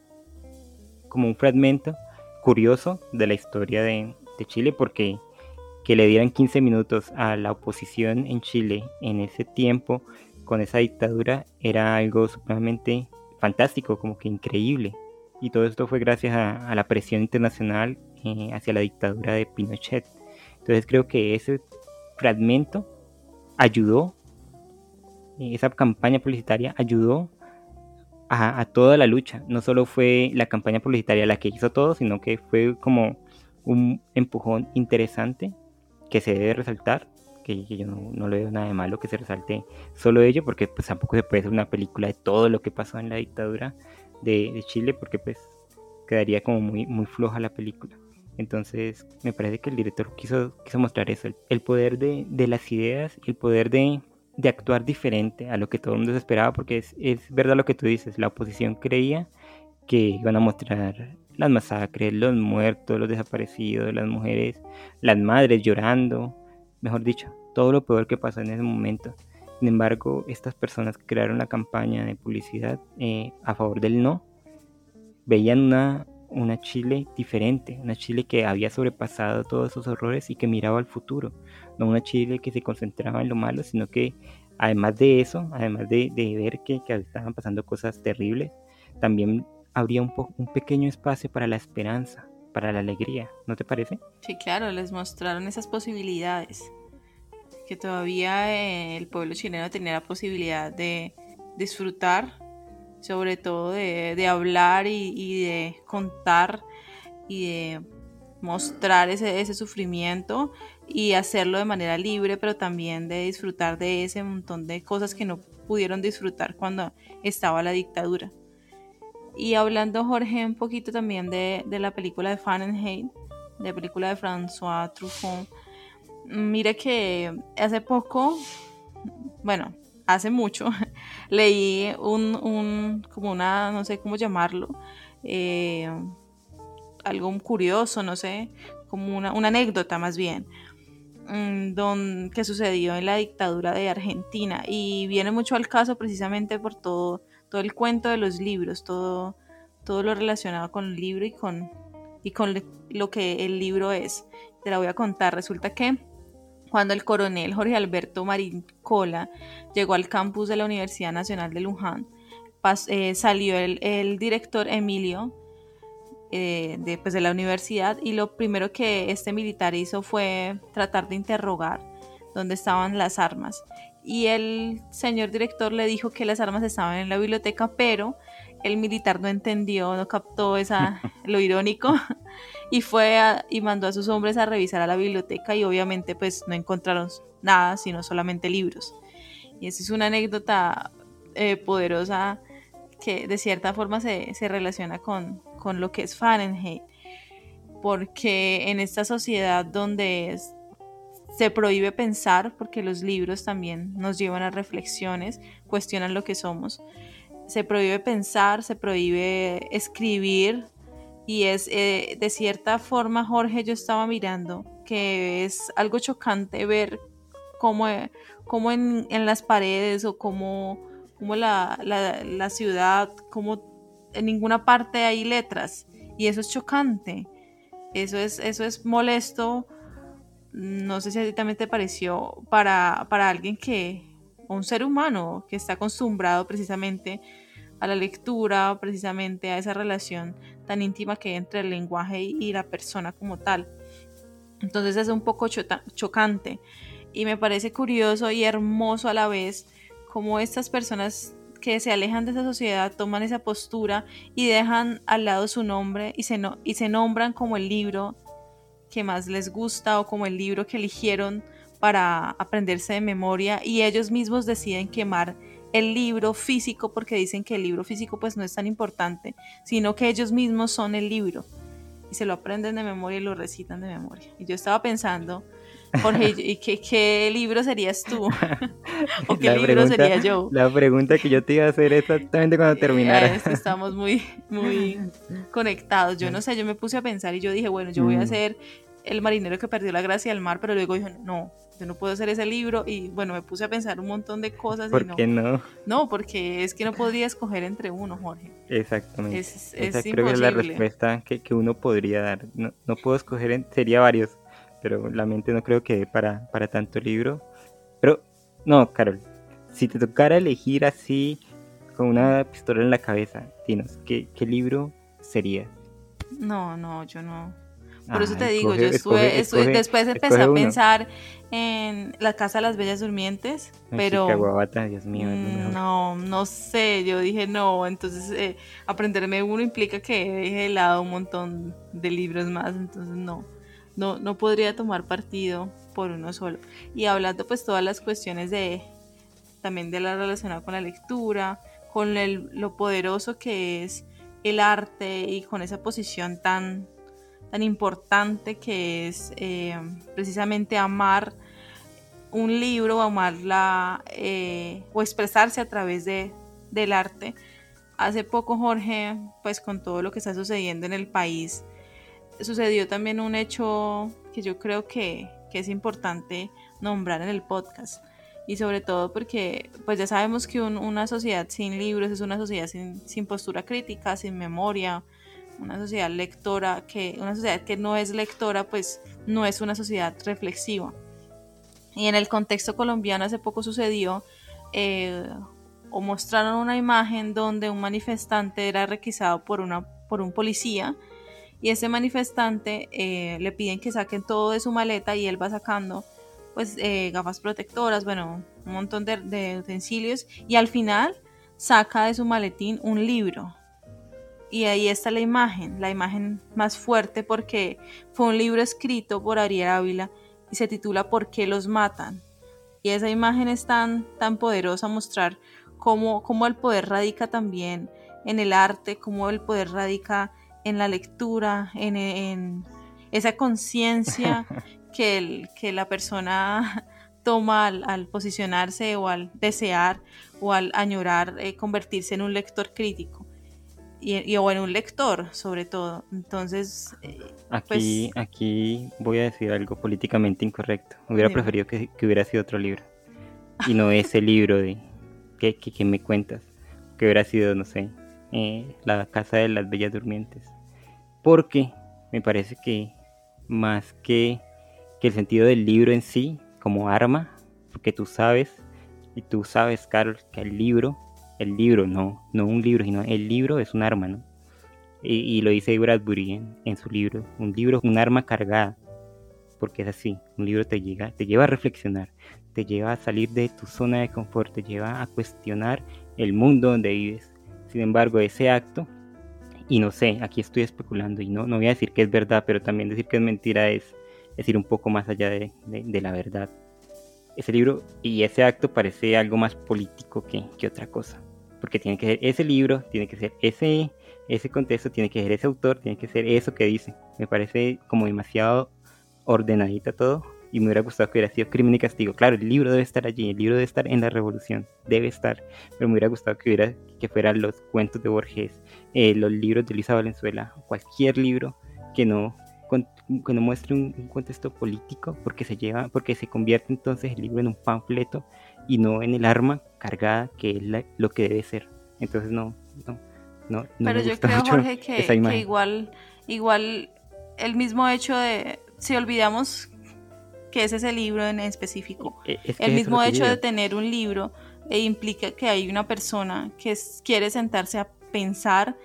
como un fragmento curioso de la historia de, de Chile porque que le dieran 15 minutos a la oposición en Chile en ese tiempo con esa dictadura era algo supremamente fantástico, como que increíble. Y todo esto fue gracias a, la presión internacional eh, hacia la dictadura de Pinochet. Entonces creo que ese fragmento ayudó, esa campaña publicitaria ayudó a, a toda la lucha. No solo fue la campaña publicitaria la que hizo todo, sino que fue como un empujón interesante que se debe resaltar que, yo no, le veo nada de malo que se resalte solo ello, porque pues tampoco se puede hacer una película de todo lo que pasó en la dictadura de, Chile, porque pues quedaría como muy, muy floja la película. Entonces me parece que el director quiso, quiso mostrar eso, el, poder de, las ideas y el poder de, de, actuar diferente a lo que todo el mundo esperaba, porque es, es verdad lo que tú dices, la oposición creía que iban a mostrar las masacres, los muertos, los desaparecidos, las mujeres, las madres llorando, mejor dicho, todo lo peor que pasó en ese momento. Sin embargo, estas personas crearon la campaña de publicidad eh, a favor del no, veían una, una Chile diferente, una Chile que había sobrepasado todos esos horrores y que miraba al futuro, no una Chile que se concentraba en lo malo, sino que además de eso, además de, ver que, que, estaban pasando cosas terribles, también habría un, un pequeño espacio para la esperanza, para la alegría, ¿no te parece? Sí, claro, les mostraron esas posibilidades, que todavía eh, el pueblo chileno tenía la posibilidad de disfrutar, sobre todo de, hablar y, de contar y de mostrar ese, ese sufrimiento y hacerlo de manera libre, pero también de disfrutar de ese montón de cosas que no pudieron disfrutar cuando estaba la dictadura. Y hablando, Jorge, un poquito también de, la película de Fahrenheit, de la película de François Truffaut. Mire que hace poco, bueno, hace mucho, [laughs] leí un, como una, no sé cómo llamarlo, eh, algo curioso, no sé, como una, anécdota más bien, mm, don, que sucedió en la dictadura de Argentina y viene mucho al caso precisamente por todo todo el cuento de los libros, todo, todo lo relacionado con el libro y con, y con lo que el libro es. Te la voy a contar. Resulta que cuando el coronel Jorge Alberto Marín Cola llegó al campus de la Universidad Nacional de Luján, eh, salió el, director Emilio eh, pues, de la universidad y lo primero que este militar hizo fue tratar de interrogar dónde estaban las armas. Y el señor director le dijo que las armas estaban en la biblioteca, pero el militar no entendió, no captó esa, [laughs] lo irónico y fue y mandó a sus hombres a revisar a la biblioteca y obviamente pues no encontraron nada, sino solamente libros. Y esa es una anécdota eh, poderosa que de cierta forma se, se relaciona con, con lo que es Fahrenheit, porque en esta sociedad donde es, se prohíbe pensar porque los libros también nos llevan a reflexiones, cuestionan lo que somos. Se prohíbe pensar, se prohíbe escribir. Y es eh, de cierta forma, Jorge, yo estaba mirando que es algo chocante ver cómo, cómo en, las paredes o cómo, cómo la, la ciudad, cómo en ninguna parte hay letras. Y eso es chocante. Eso es, eso es molesto. No sé si a ti también te pareció, para, alguien que, un ser humano que está acostumbrado precisamente a la lectura, precisamente a esa relación tan íntima que hay entre el lenguaje y la persona como tal. Entonces es un poco chocante y me parece curioso y hermoso a la vez como estas personas que se alejan de esa sociedad toman esa postura y dejan al lado su nombre y se, no, y se nombran como el libro que más les gusta o como el libro que eligieron para aprenderse de memoria y ellos mismos deciden quemar el libro físico porque dicen que el libro físico pues no es tan importante, sino que ellos mismos son el libro y se lo aprenden de memoria y lo recitan de memoria. Y yo estaba pensando, Jorge, [laughs] ¿y qué, qué libro serías tú? [laughs] [laughs] ¿O qué libro sería yo? La pregunta que yo te iba a hacer exactamente cuando terminara. estamos muy, muy conectados. Yo no sé, yo me puse a pensar y yo dije, bueno, yo voy a mm. hacer el marinero que perdió la gracia del mar, pero luego dijo, no, yo no puedo hacer ese libro y bueno, me puse a pensar un montón de cosas. ¿Por qué no? No, porque es que no podría escoger entre uno, Jorge. Exactamente. Esa creo que es la respuesta que, que uno podría dar. No, no, puedo escoger, sería varios, pero la mente no creo que para, para tanto libro. Pero, no, Carol, si te tocara elegir así, con una pistola en la cabeza, dinos, ¿qué, qué libro sería? No, no, yo no por eso te digo, yo estuve, después empecé a pensar en La Casa de las Bellas Durmientes, pero... Dios mío. No, no sé, yo dije no, entonces eh, aprenderme uno implica que deje de lado un montón de libros más, entonces no, no, no podría tomar partido por uno solo. Y hablando pues todas las cuestiones de también de la relacionada con la lectura, con el, lo poderoso que es el arte y con esa posición tan, tan importante que es eh, precisamente amar un libro, amarla eh, o expresarse a través de, del arte. Hace poco, Jorge, pues con todo lo que está sucediendo en el país, sucedió también un hecho que yo creo que, que es importante nombrar en el podcast y sobre todo porque pues ya sabemos que una sociedad sin libros es una sociedad sin, postura crítica, sin memoria, una sociedad lectora, que una sociedad que no es lectora pues no es una sociedad reflexiva. Y en el contexto colombiano hace poco sucedió eh, o mostraron una imagen donde un manifestante era requisado por, una, por un policía y ese manifestante eh, le piden que saquen todo de su maleta y él va sacando pues eh, gafas protectoras, bueno, un montón de, utensilios y al final saca de su maletín un libro. Y ahí está la imagen, la imagen más fuerte porque fue un libro escrito por Ariel Ávila y se titula ¿Por qué los matan? Y esa imagen es tan, tan poderosa mostrar cómo, cómo el poder radica también en el arte, cómo el poder radica en la lectura, en, en esa conciencia [laughs] que, el, que la persona toma al, posicionarse o al desear o al añorar eh, convertirse en un lector crítico. Y, o en un lector, sobre todo. Entonces, eh, aquí, pues aquí voy a decir algo políticamente incorrecto. Hubiera preferido que, hubiera sido otro libro. Y no ese [laughs] libro de que, que, me cuentas. Que hubiera sido, no sé, eh, La Casa de las Bellas Durmientes. Porque me parece que más que que el sentido del libro en sí, como arma, porque tú sabes, y tú sabes, Carlos, que el libro, el libro, no, no un libro, sino el libro es un arma, ¿no? Y, lo dice Bradbury en, su libro, un libro un arma cargada, porque es así, un libro te, llega, te lleva a reflexionar, te lleva a salir de tu zona de confort, te lleva a cuestionar el mundo donde vives. Sin embargo, ese acto, y no sé, aquí estoy especulando y no, no voy a decir que es verdad, pero también decir que es mentira es, es ir un poco más allá de, la verdad. Ese libro y ese acto parece algo más político que, que, otra cosa. Porque tiene que ser ese libro, tiene que ser ese, ese contexto, tiene que ser ese autor, tiene que ser eso que dice. Me parece como demasiado ordenadita todo y me hubiera gustado que hubiera sido crimen y castigo. Claro, el libro debe estar allí, el libro debe estar en la revolución, debe estar, pero me hubiera gustado que hubiera que fueran los cuentos de Borges, eh, los libros de Luisa Valenzuela, cualquier libro que no que no muestre un, contexto político, porque se lleva, porque se convierte entonces el libro en un panfleto y no en el arma cargada que es lo que debe ser. Entonces no, no, no. Pero yo creo, Jorge, que, que, igual, igual el mismo hecho de, si olvidamos que ese es el libro en específico, e, el mismo hecho de tener un libro e implica que hay una persona que quiere sentarse a pensar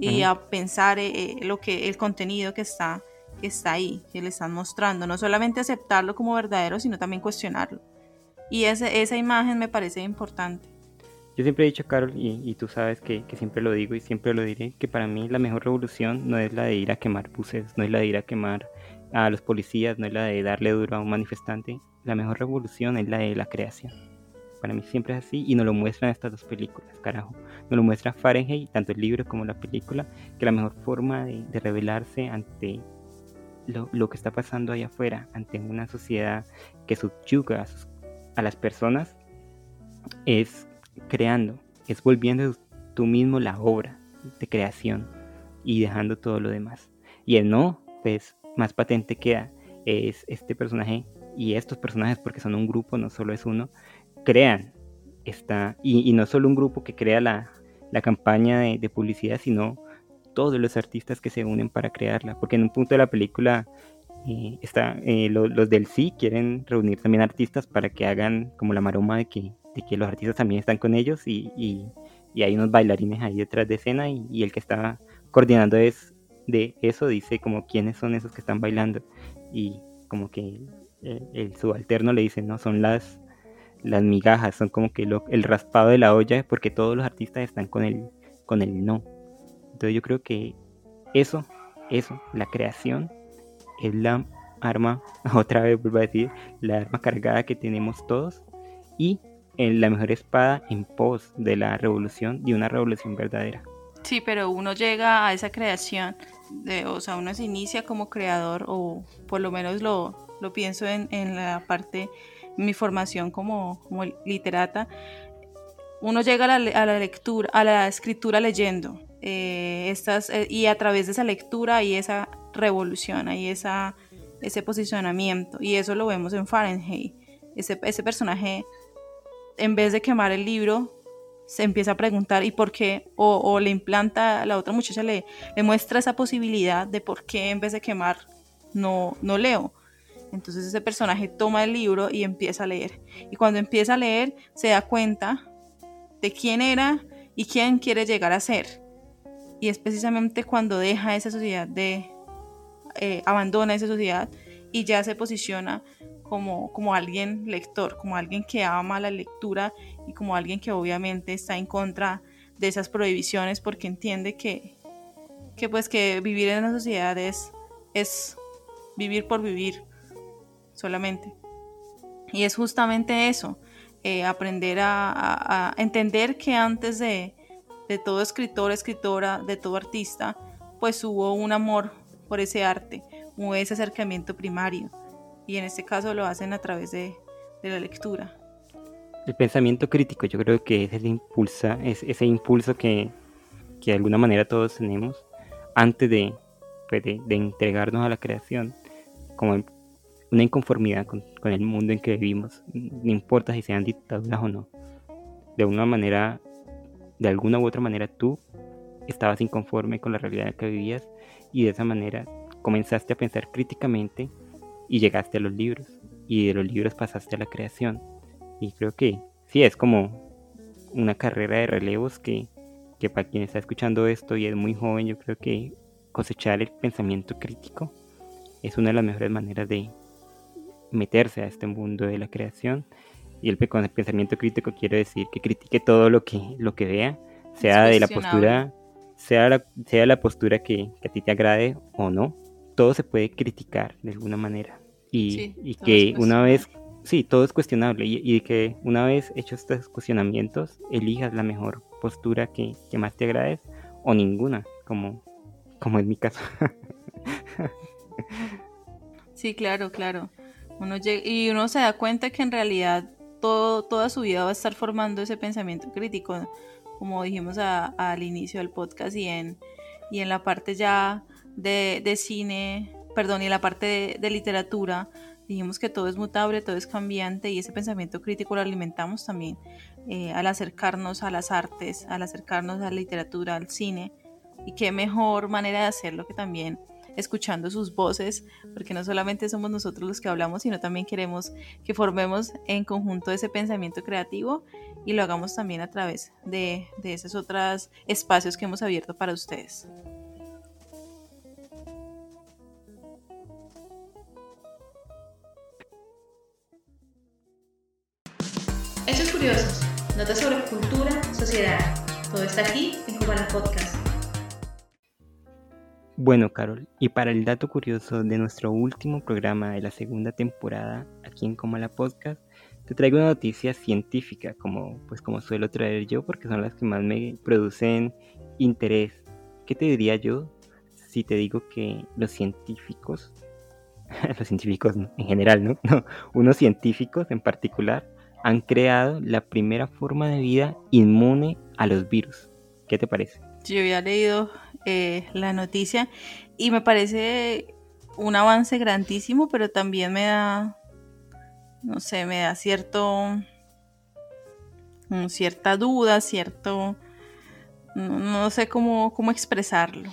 y a pensar eh, eh, lo que el contenido que está que está ahí, que le están mostrando. No solamente aceptarlo como verdadero, sino también cuestionarlo. Y ese, esa imagen me parece importante. Yo siempre he dicho, Carol, y, tú sabes que, siempre lo digo y siempre lo diré, que para mí la mejor revolución no es la de ir a quemar buses, no es la de ir a quemar a los policías, no es la de darle duro a un manifestante. La mejor revolución es la de la creación. Para mí siempre es así y nos lo muestran estas dos películas, carajo. Nos lo muestra Fahrenheit, tanto el libro como la película, que la mejor forma de, de rebelarse ante lo, que está pasando allá afuera ante una sociedad que subyuga a, las personas es creando, es volviendo tú mismo la obra de creación y dejando todo lo demás. Y el no, pues más patente queda, es este personaje y estos personajes, porque son un grupo, no solo es uno, crean esta, y, no solo un grupo que crea la, campaña de, publicidad, sino todos los artistas que se unen para crearla, porque en un punto de la película eh, está, eh, los del sí quieren reunir también artistas para que hagan como la maroma de que, de que los artistas también están con ellos y, y, hay unos bailarines ahí detrás de escena y, el que está coordinando es de eso dice como quiénes son esos que están bailando y como que eh, el, subalterno le dice no son las las migajas son como que el raspado de la olla porque todos los artistas están con el con el no entonces yo creo que eso, eso, la creación, es la arma, [laughs] otra vez vuelvo a decir, la arma cargada que tenemos todos y en la mejor espada en pos de la revolución, y una revolución verdadera. Sí, pero uno llega a esa creación, de, o sea, uno se inicia como creador, o por lo menos lo, lo pienso en, en la parte, mi formación como, como literata, uno llega a la, a la, lectura, a la escritura leyendo, eh, estas, eh, y a través de esa lectura hay esa revolución, hay esa, ese posicionamiento, y eso lo vemos en Fahrenheit. Ese, ese personaje, en vez de quemar el libro, se empieza a preguntar y por qué, o, o le implanta, la otra muchacha le, le, muestra esa posibilidad de por qué en vez de quemar no, no leo. Entonces ese personaje toma el libro y empieza a leer. Y cuando empieza a leer se da cuenta de quién era y quién quiere llegar a ser. Y es precisamente cuando deja esa sociedad de, eh, abandona esa sociedad y ya se posiciona como, como alguien lector, como alguien que ama la lectura y como alguien que obviamente está en contra de esas prohibiciones porque entiende que, que pues que vivir en la sociedad es, es vivir por vivir solamente. Y es justamente eso, eh, aprender a, entender que antes de, de todo escritor, escritora, de todo artista, pues hubo un amor por ese arte, hubo ese acercamiento primario. Y en este caso lo hacen a través de, de la lectura. El pensamiento crítico, yo creo que es el impulsa, es ese impulso que, que de alguna manera todos tenemos antes de, pues de, de entregarnos a la creación, como una inconformidad con, con, el mundo en que vivimos, no importa si sean dictaduras o no. De una manera, de alguna u otra manera, tú estabas inconforme con la realidad en la que vivías y de esa manera comenzaste a pensar críticamente y llegaste a los libros y de los libros pasaste a la creación. Y creo que sí, es como una carrera de relevos que, que para quien está escuchando esto y es muy joven, yo creo que cosechar el pensamiento crítico es una de las mejores maneras de meterse a este mundo de la creación. Y el, pensamiento crítico quiero decir que critique todo lo que, lo que vea, sea de la postura, sea la, sea la postura que, que, a ti te agrade o no, todo se puede criticar de alguna manera. Y, sí, y que una vez, sí, todo es cuestionable. Y, y, que una vez hechos estos cuestionamientos, elijas la mejor postura que, que más te agrade o ninguna, como, como en mi caso. [laughs] sí, claro, claro. Uno llega, y uno se da cuenta que en realidad todo, toda su vida va a estar formando ese pensamiento crítico, como dijimos al inicio del podcast y en, y en la parte ya de, de cine, perdón, y en la parte de, de, literatura, dijimos que todo es mutable, todo es cambiante y ese pensamiento crítico lo alimentamos también eh, al acercarnos a las artes, al acercarnos a la literatura, al cine. Y qué mejor manera de hacerlo que también escuchando sus voces, porque no solamente somos nosotros los que hablamos, sino también queremos que formemos en conjunto ese pensamiento creativo y lo hagamos también a través de, de esos otros espacios que hemos abierto para ustedes. Hechos curiosos, notas sobre cultura, sociedad. Todo está aquí en Cubana Podcast. Bueno, Carol, y para el dato curioso de nuestro último programa de la segunda temporada aquí en Como la Podcast, te traigo una noticia científica, como pues como suelo traer yo, porque son las que más me producen interés. ¿Qué te diría yo si te digo que los científicos, [laughs] los científicos en general, ¿no? [laughs] no, unos científicos en particular, han creado la primera forma de vida inmune a los virus? ¿Qué te parece? Yo había leído eh, la noticia y me parece un avance grandísimo, pero también me da, no sé, me da cierto, cierta duda, cierto, no, no sé cómo, cómo, expresarlo,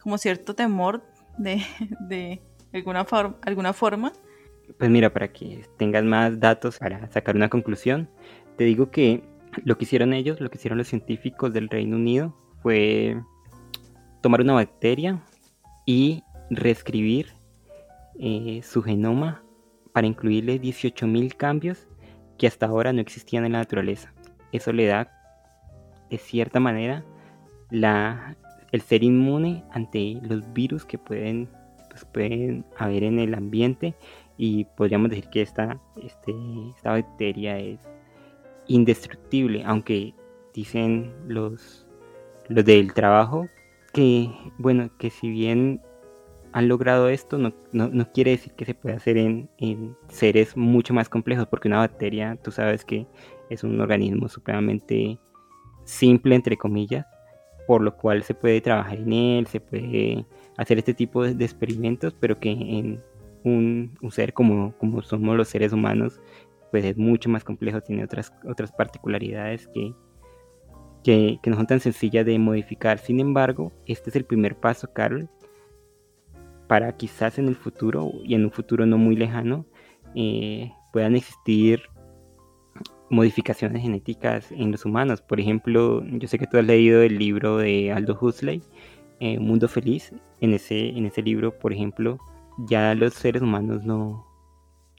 como cierto temor de, de alguna, for alguna forma. Pues mira, para que tengas más datos para sacar una conclusión, te digo que lo que hicieron ellos, lo que hicieron los científicos del Reino Unido, fue tomar una bacteria y reescribir eh, su genoma para incluirle 18.000 cambios que hasta ahora no existían en la naturaleza. Eso le da, de cierta manera, la, el ser inmune ante los virus que pueden pues, pueden haber en el ambiente y podríamos decir que esta, este, esta bacteria es indestructible, aunque dicen los, los del trabajo que, bueno, que si bien han logrado esto, no, no, quiere decir que se pueda hacer en, en, seres mucho más complejos, porque una bacteria, tú sabes que es un organismo supremamente simple, entre comillas, por lo cual se puede trabajar en él, se puede hacer este tipo de, experimentos, pero que en un, un, ser como, como somos los seres humanos, pues es mucho más complejo, tiene otras, otras particularidades que, que, no son tan sencillas de modificar. Sin embargo, este es el primer paso, Carol, para quizás en el futuro y en un futuro no muy lejano eh, puedan existir modificaciones genéticas en los humanos. Por ejemplo, yo sé que tú has leído el libro de Aldo Huxley, eh, Mundo Feliz. En ese, en ese libro, por ejemplo, ya los seres humanos no,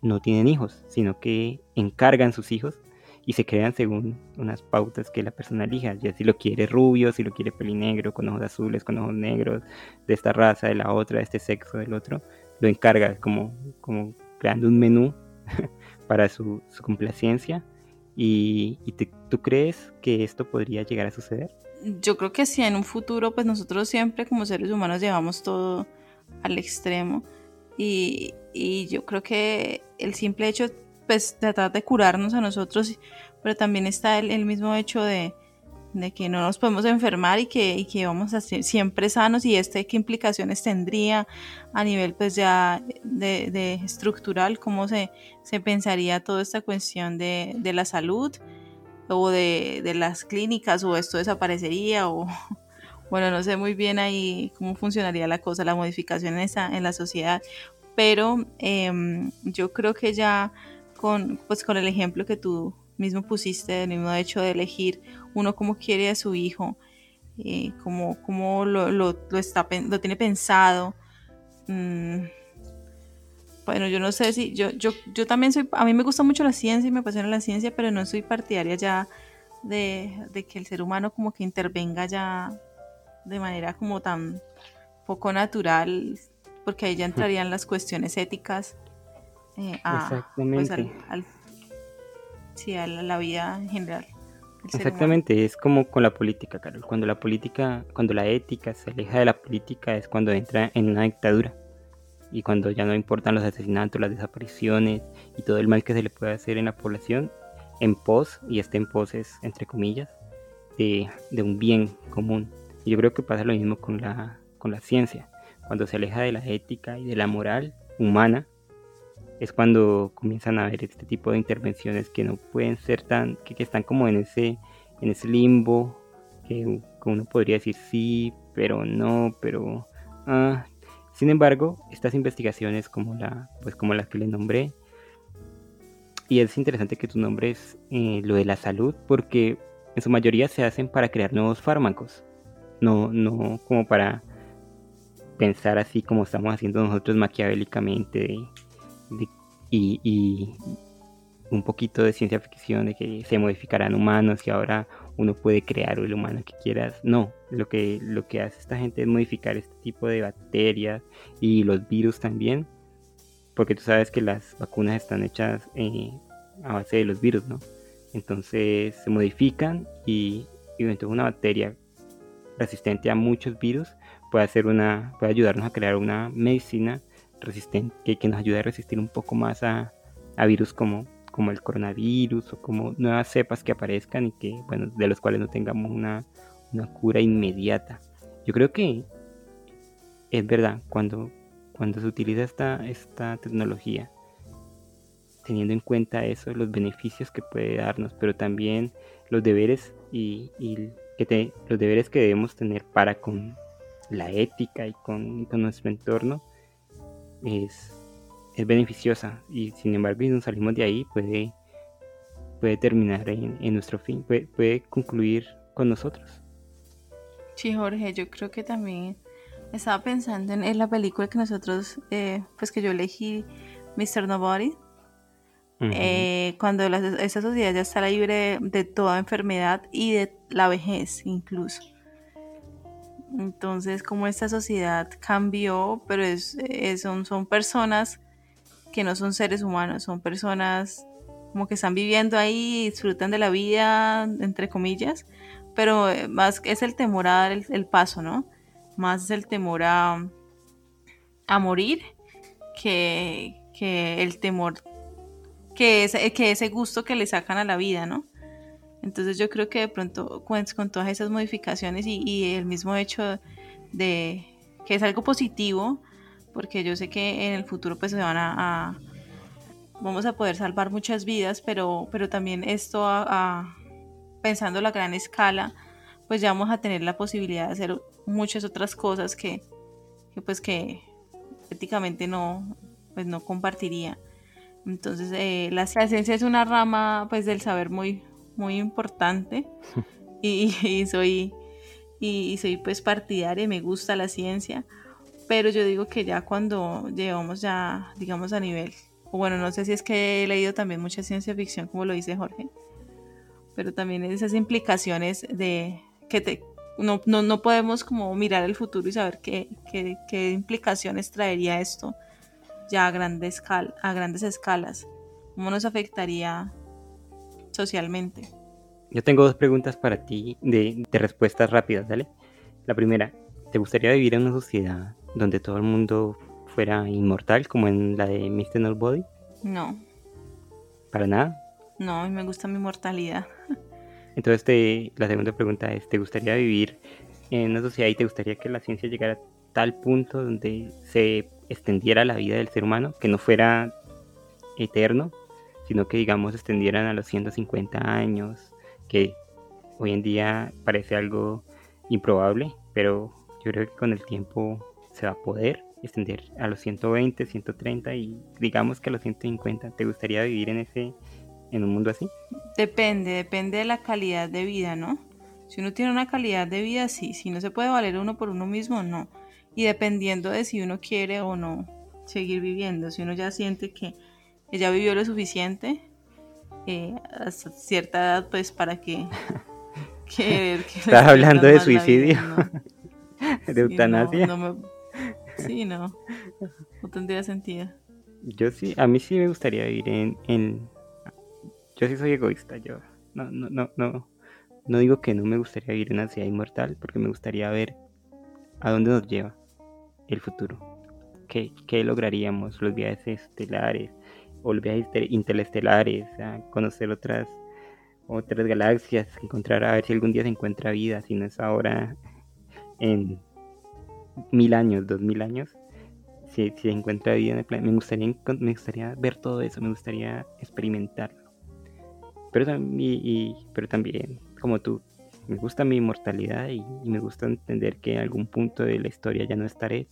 no tienen hijos, sino que encargan sus hijos y se crean según unas pautas que la persona elija, ya si lo quiere rubio, si lo quiere pelinegro, con ojos azules, con ojos negros, de esta raza, de la otra, de este sexo, del otro, lo encarga como, como creando un menú [laughs] para su, complacencia. ¿Y, tú crees que esto podría llegar a suceder? Yo creo que sí, en un futuro, pues nosotros siempre como seres humanos llevamos todo al extremo. Y, y yo creo que el simple hecho pues tratar de curarnos a nosotros, pero también está el, mismo hecho de, que no nos podemos enfermar y que, que vamos a ser siempre sanos y este qué implicaciones tendría a nivel pues ya de, estructural, cómo se, se, pensaría toda esta cuestión de, la salud o de, las clínicas o esto desaparecería o [laughs] bueno, no sé muy bien ahí cómo funcionaría la cosa, la modificación en, esa, en la sociedad, pero em, yo creo que ya con, pues, con el ejemplo que tú mismo pusiste, del mismo hecho de elegir uno cómo quiere a su hijo, eh, cómo, lo, lo, está, lo tiene pensado. Mm, bueno, yo no sé si yo, yo, yo también soy, a mí me gusta mucho la ciencia y me apasiona la ciencia, pero no soy partidaria ya de, de que el ser humano como que intervenga ya de manera como tan poco natural, porque ahí ya entrarían las cuestiones éticas eh, pues, Exactamente. sí, a la, vida en general. Exactamente, es como con la política, Carol. Cuando la política, cuando la ética se aleja de la política es cuando entra en una dictadura. Y cuando ya no importan los asesinatos, las desapariciones y todo el mal que se le puede hacer en la población, en pos, y este en pos es entre comillas, de, de un bien común. Y yo creo que pasa lo mismo con la, con la ciencia. Cuando se aleja de la ética y de la moral humana, es cuando comienzan a haber este tipo de intervenciones que no pueden ser tan, que, están como en ese, en ese limbo, que, uno podría decir sí, pero no, pero... Ah. Sin embargo, estas investigaciones como, la, pues como las que le nombré, y es interesante que tú nombres eh, lo de la salud, porque en su mayoría se hacen para crear nuevos fármacos, no, no como para pensar así como estamos haciendo nosotros maquiavélicamente de y, un poquito de ciencia ficción de que se modificarán humanos y ahora uno puede crear el humano que quieras. No, lo que, lo que hace esta gente es modificar este tipo de bacterias y los virus también, porque tú sabes que las vacunas están hechas eh, a base de los virus, ¿no? Entonces se modifican y, y entonces una bacteria resistente a muchos virus puede hacer una puede ayudarnos a crear una medicina resistente, que, nos ayude a resistir un poco más a, virus como, como el coronavirus o como nuevas cepas que aparezcan y que, bueno, de los cuales no tengamos una, cura inmediata. Yo creo que es verdad, cuando, cuando se utiliza esta, esta tecnología, teniendo en cuenta eso, los beneficios que puede darnos, pero también los deberes y, que los deberes que debemos tener para con la ética y con nuestro entorno, es, es beneficiosa y sin embargo si nos salimos de ahí puede, puede terminar en, nuestro fin, puede, puede, concluir con nosotros. Sí, Jorge, yo creo que también estaba pensando en, la película que nosotros, eh, pues que yo elegí, Mr. Nobody, eh, cuando esa sociedad ya está libre de, toda enfermedad y de la vejez incluso. Entonces, como esta sociedad cambió, pero es, son, son personas que no son seres humanos, son personas como que están viviendo ahí, disfrutan de la vida, entre comillas, pero eh, más es el temor a dar el, paso, ¿no? Más es el temor a, a morir que, el temor, que, que ese gusto que le sacan a la vida, ¿no? Entonces yo creo que de pronto con, todas esas modificaciones y, el mismo hecho de que es algo positivo, porque yo sé que en el futuro pues se van a, vamos a poder salvar muchas vidas, pero, pero también esto a, pensando a la gran escala, pues ya vamos a tener la posibilidad de hacer muchas otras cosas que, pues que éticamente no, pues no compartiría. Entonces eh, la, la ciencia es una rama pues del saber muy, muy importante. [laughs] Y, soy y, soy pues partidaria y me gusta la ciencia pero yo digo que ya cuando llegamos ya digamos a nivel o bueno no sé si es que he leído también mucha ciencia ficción como lo dice Jorge pero también esas implicaciones de que te, no, no, podemos como mirar el futuro y saber qué, qué, qué implicaciones traería esto ya a, grandes a grandes escalas. Cómo nos afectaría socialmente. Yo tengo dos preguntas para ti de, respuestas rápidas, ¿vale? La primera, ¿te gustaría vivir en una sociedad donde todo el mundo fuera inmortal, como en la de Mr. Nobody? No. ¿Para nada? No, me gusta mi mortalidad. [laughs] Entonces, la segunda pregunta es, ¿te gustaría vivir en una sociedad y te gustaría que la ciencia llegara a tal punto donde se extendiera la vida del ser humano, que no fuera eterno, sino que digamos extendieran a los 150 años, que hoy en día parece algo improbable, pero yo creo que con el tiempo se va a poder extender a los 120, 130 y digamos que a los 150. ¿Te gustaría vivir en ese en un mundo así? Depende, depende de la calidad de vida, ¿no? Si uno tiene una calidad de vida, sí. Si no se puede valer uno por uno mismo, no. Y dependiendo de si uno quiere o no seguir viviendo, si uno ya siente que ella vivió lo suficiente eh, hasta cierta edad, pues para que... [laughs] que, ¿Estás hablando de suicidio? [laughs] ¿De eutanasia? sí, no. No tendría sentido. Yo sí, a mí sí me gustaría vivir en, en... Yo sí soy egoísta, yo no, no, no, no, no digo que no me gustaría vivir en una ciudad inmortal, porque me gustaría ver a dónde nos lleva el futuro. ¿Qué, qué lograríamos? Los viajes estelares, o viajes interestelares, a conocer otras, otras galaxias, encontrar a ver si algún día se encuentra vida, si no es ahora en mil años, dos mil años, si, se encuentra vida en el planeta. Me gustaría, me gustaría ver todo eso, me gustaría experimentarlo. Pero también, como tú, me gusta mi inmortalidad y, y, me gusta entender que en algún punto de la historia ya no estaré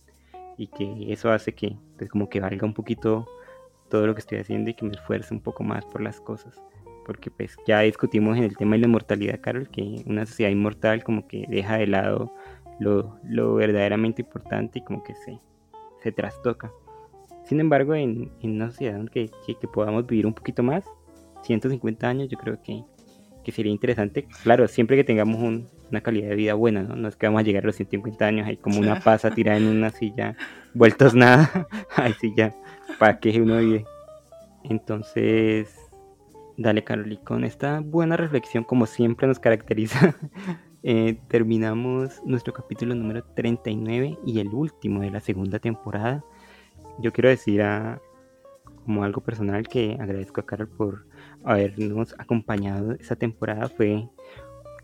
y que eso hace que pues, como que valga un poquito todo lo que estoy haciendo y que me esfuerce un poco más por las cosas. Porque pues ya discutimos en el tema de la inmortalidad, Carol, que una sociedad inmortal como que deja de lado lo, lo verdaderamente importante y como que se, se trastoca. Sin embargo, en, en una sociedad que, que, podamos vivir un poquito más, 150 años, yo creo que, que sería interesante. Claro, siempre que tengamos una calidad de vida buena, ¿no? No es que vamos a llegar a los 150 años ahí como una pasa tirada en una silla, vueltos nada, [laughs] ahí sí ya para que uno vive. Entonces, dale Carol, y con esta buena reflexión, como siempre nos caracteriza, [laughs] eh, terminamos nuestro capítulo número 39 y el último de la segunda temporada. Yo quiero decir a, como algo personal que agradezco a Carol por habernos acompañado esa temporada. Fue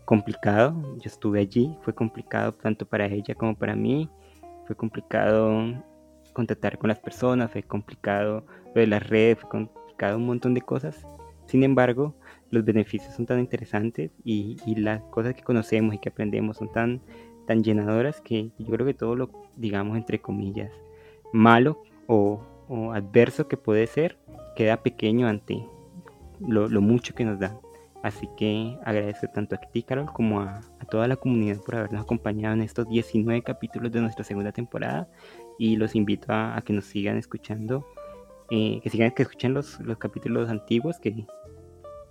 complicado, yo estuve allí, fue complicado tanto para ella como para mí. Fue complicado contactar con las personas, fue complicado lo de las redes, fue complicado un montón de cosas. Sin embargo, los beneficios son tan interesantes y, las cosas que conocemos y que aprendemos son tan, tan llenadoras que yo creo que todo lo, digamos, entre comillas, malo o, adverso que puede ser, queda pequeño ante lo, mucho que nos da. Así que agradezco tanto a ti, Carol, como a, a, toda la comunidad por habernos acompañado en estos 19 capítulos de nuestra segunda temporada y los invito a, que nos sigan escuchando, eh, que sigan que escuchen los, los capítulos antiguos, que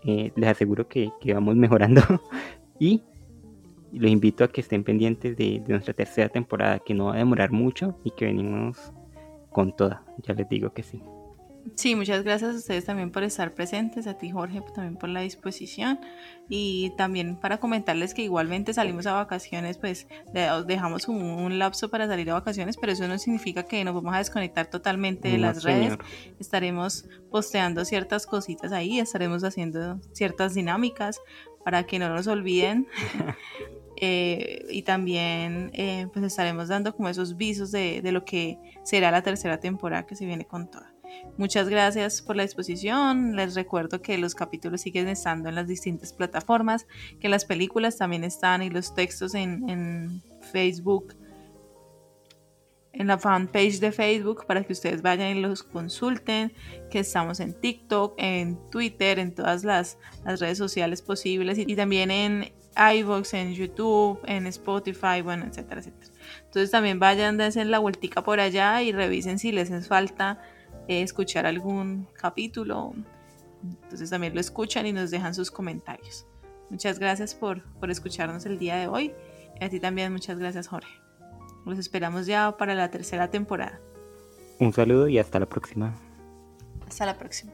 eh, les aseguro que, que, vamos [laughs] mejorando. y los invito a que estén pendientes de, de nuestra tercera temporada, que no va a demorar mucho y que venimos con toda, ya les digo que sí. Sí, muchas gracias a ustedes también por estar presentes, a ti Jorge también por la disposición y también para comentarles que igualmente salimos a vacaciones, pues dejamos un, lapso para salir a vacaciones, pero eso no significa que nos vamos a desconectar totalmente de las redes. Estaremos posteando ciertas cositas ahí, estaremos haciendo ciertas dinámicas para que no nos olviden. [laughs] Eh, y también eh, pues estaremos dando como esos visos de, de lo que será la tercera temporada que se viene con toda. Muchas gracias por la disposición. Les recuerdo que los capítulos siguen estando en las distintas plataformas, que las películas también están y los textos en, Facebook, en la fanpage de Facebook para que ustedes vayan y los consulten, que estamos en TikTok, en Twitter, en todas las, redes sociales posibles y, también en iVoox, en YouTube, en Spotify, bueno, etcétera, etcétera. Entonces también vayan, dense la vueltica por allá y revisen si les hace falta escuchar algún capítulo. Entonces también lo escuchan y nos dejan sus comentarios. Muchas gracias por, por escucharnos el día de hoy. Y a ti también muchas gracias Jorge. Los esperamos ya para la tercera temporada. Un saludo y hasta la próxima. Hasta la próxima.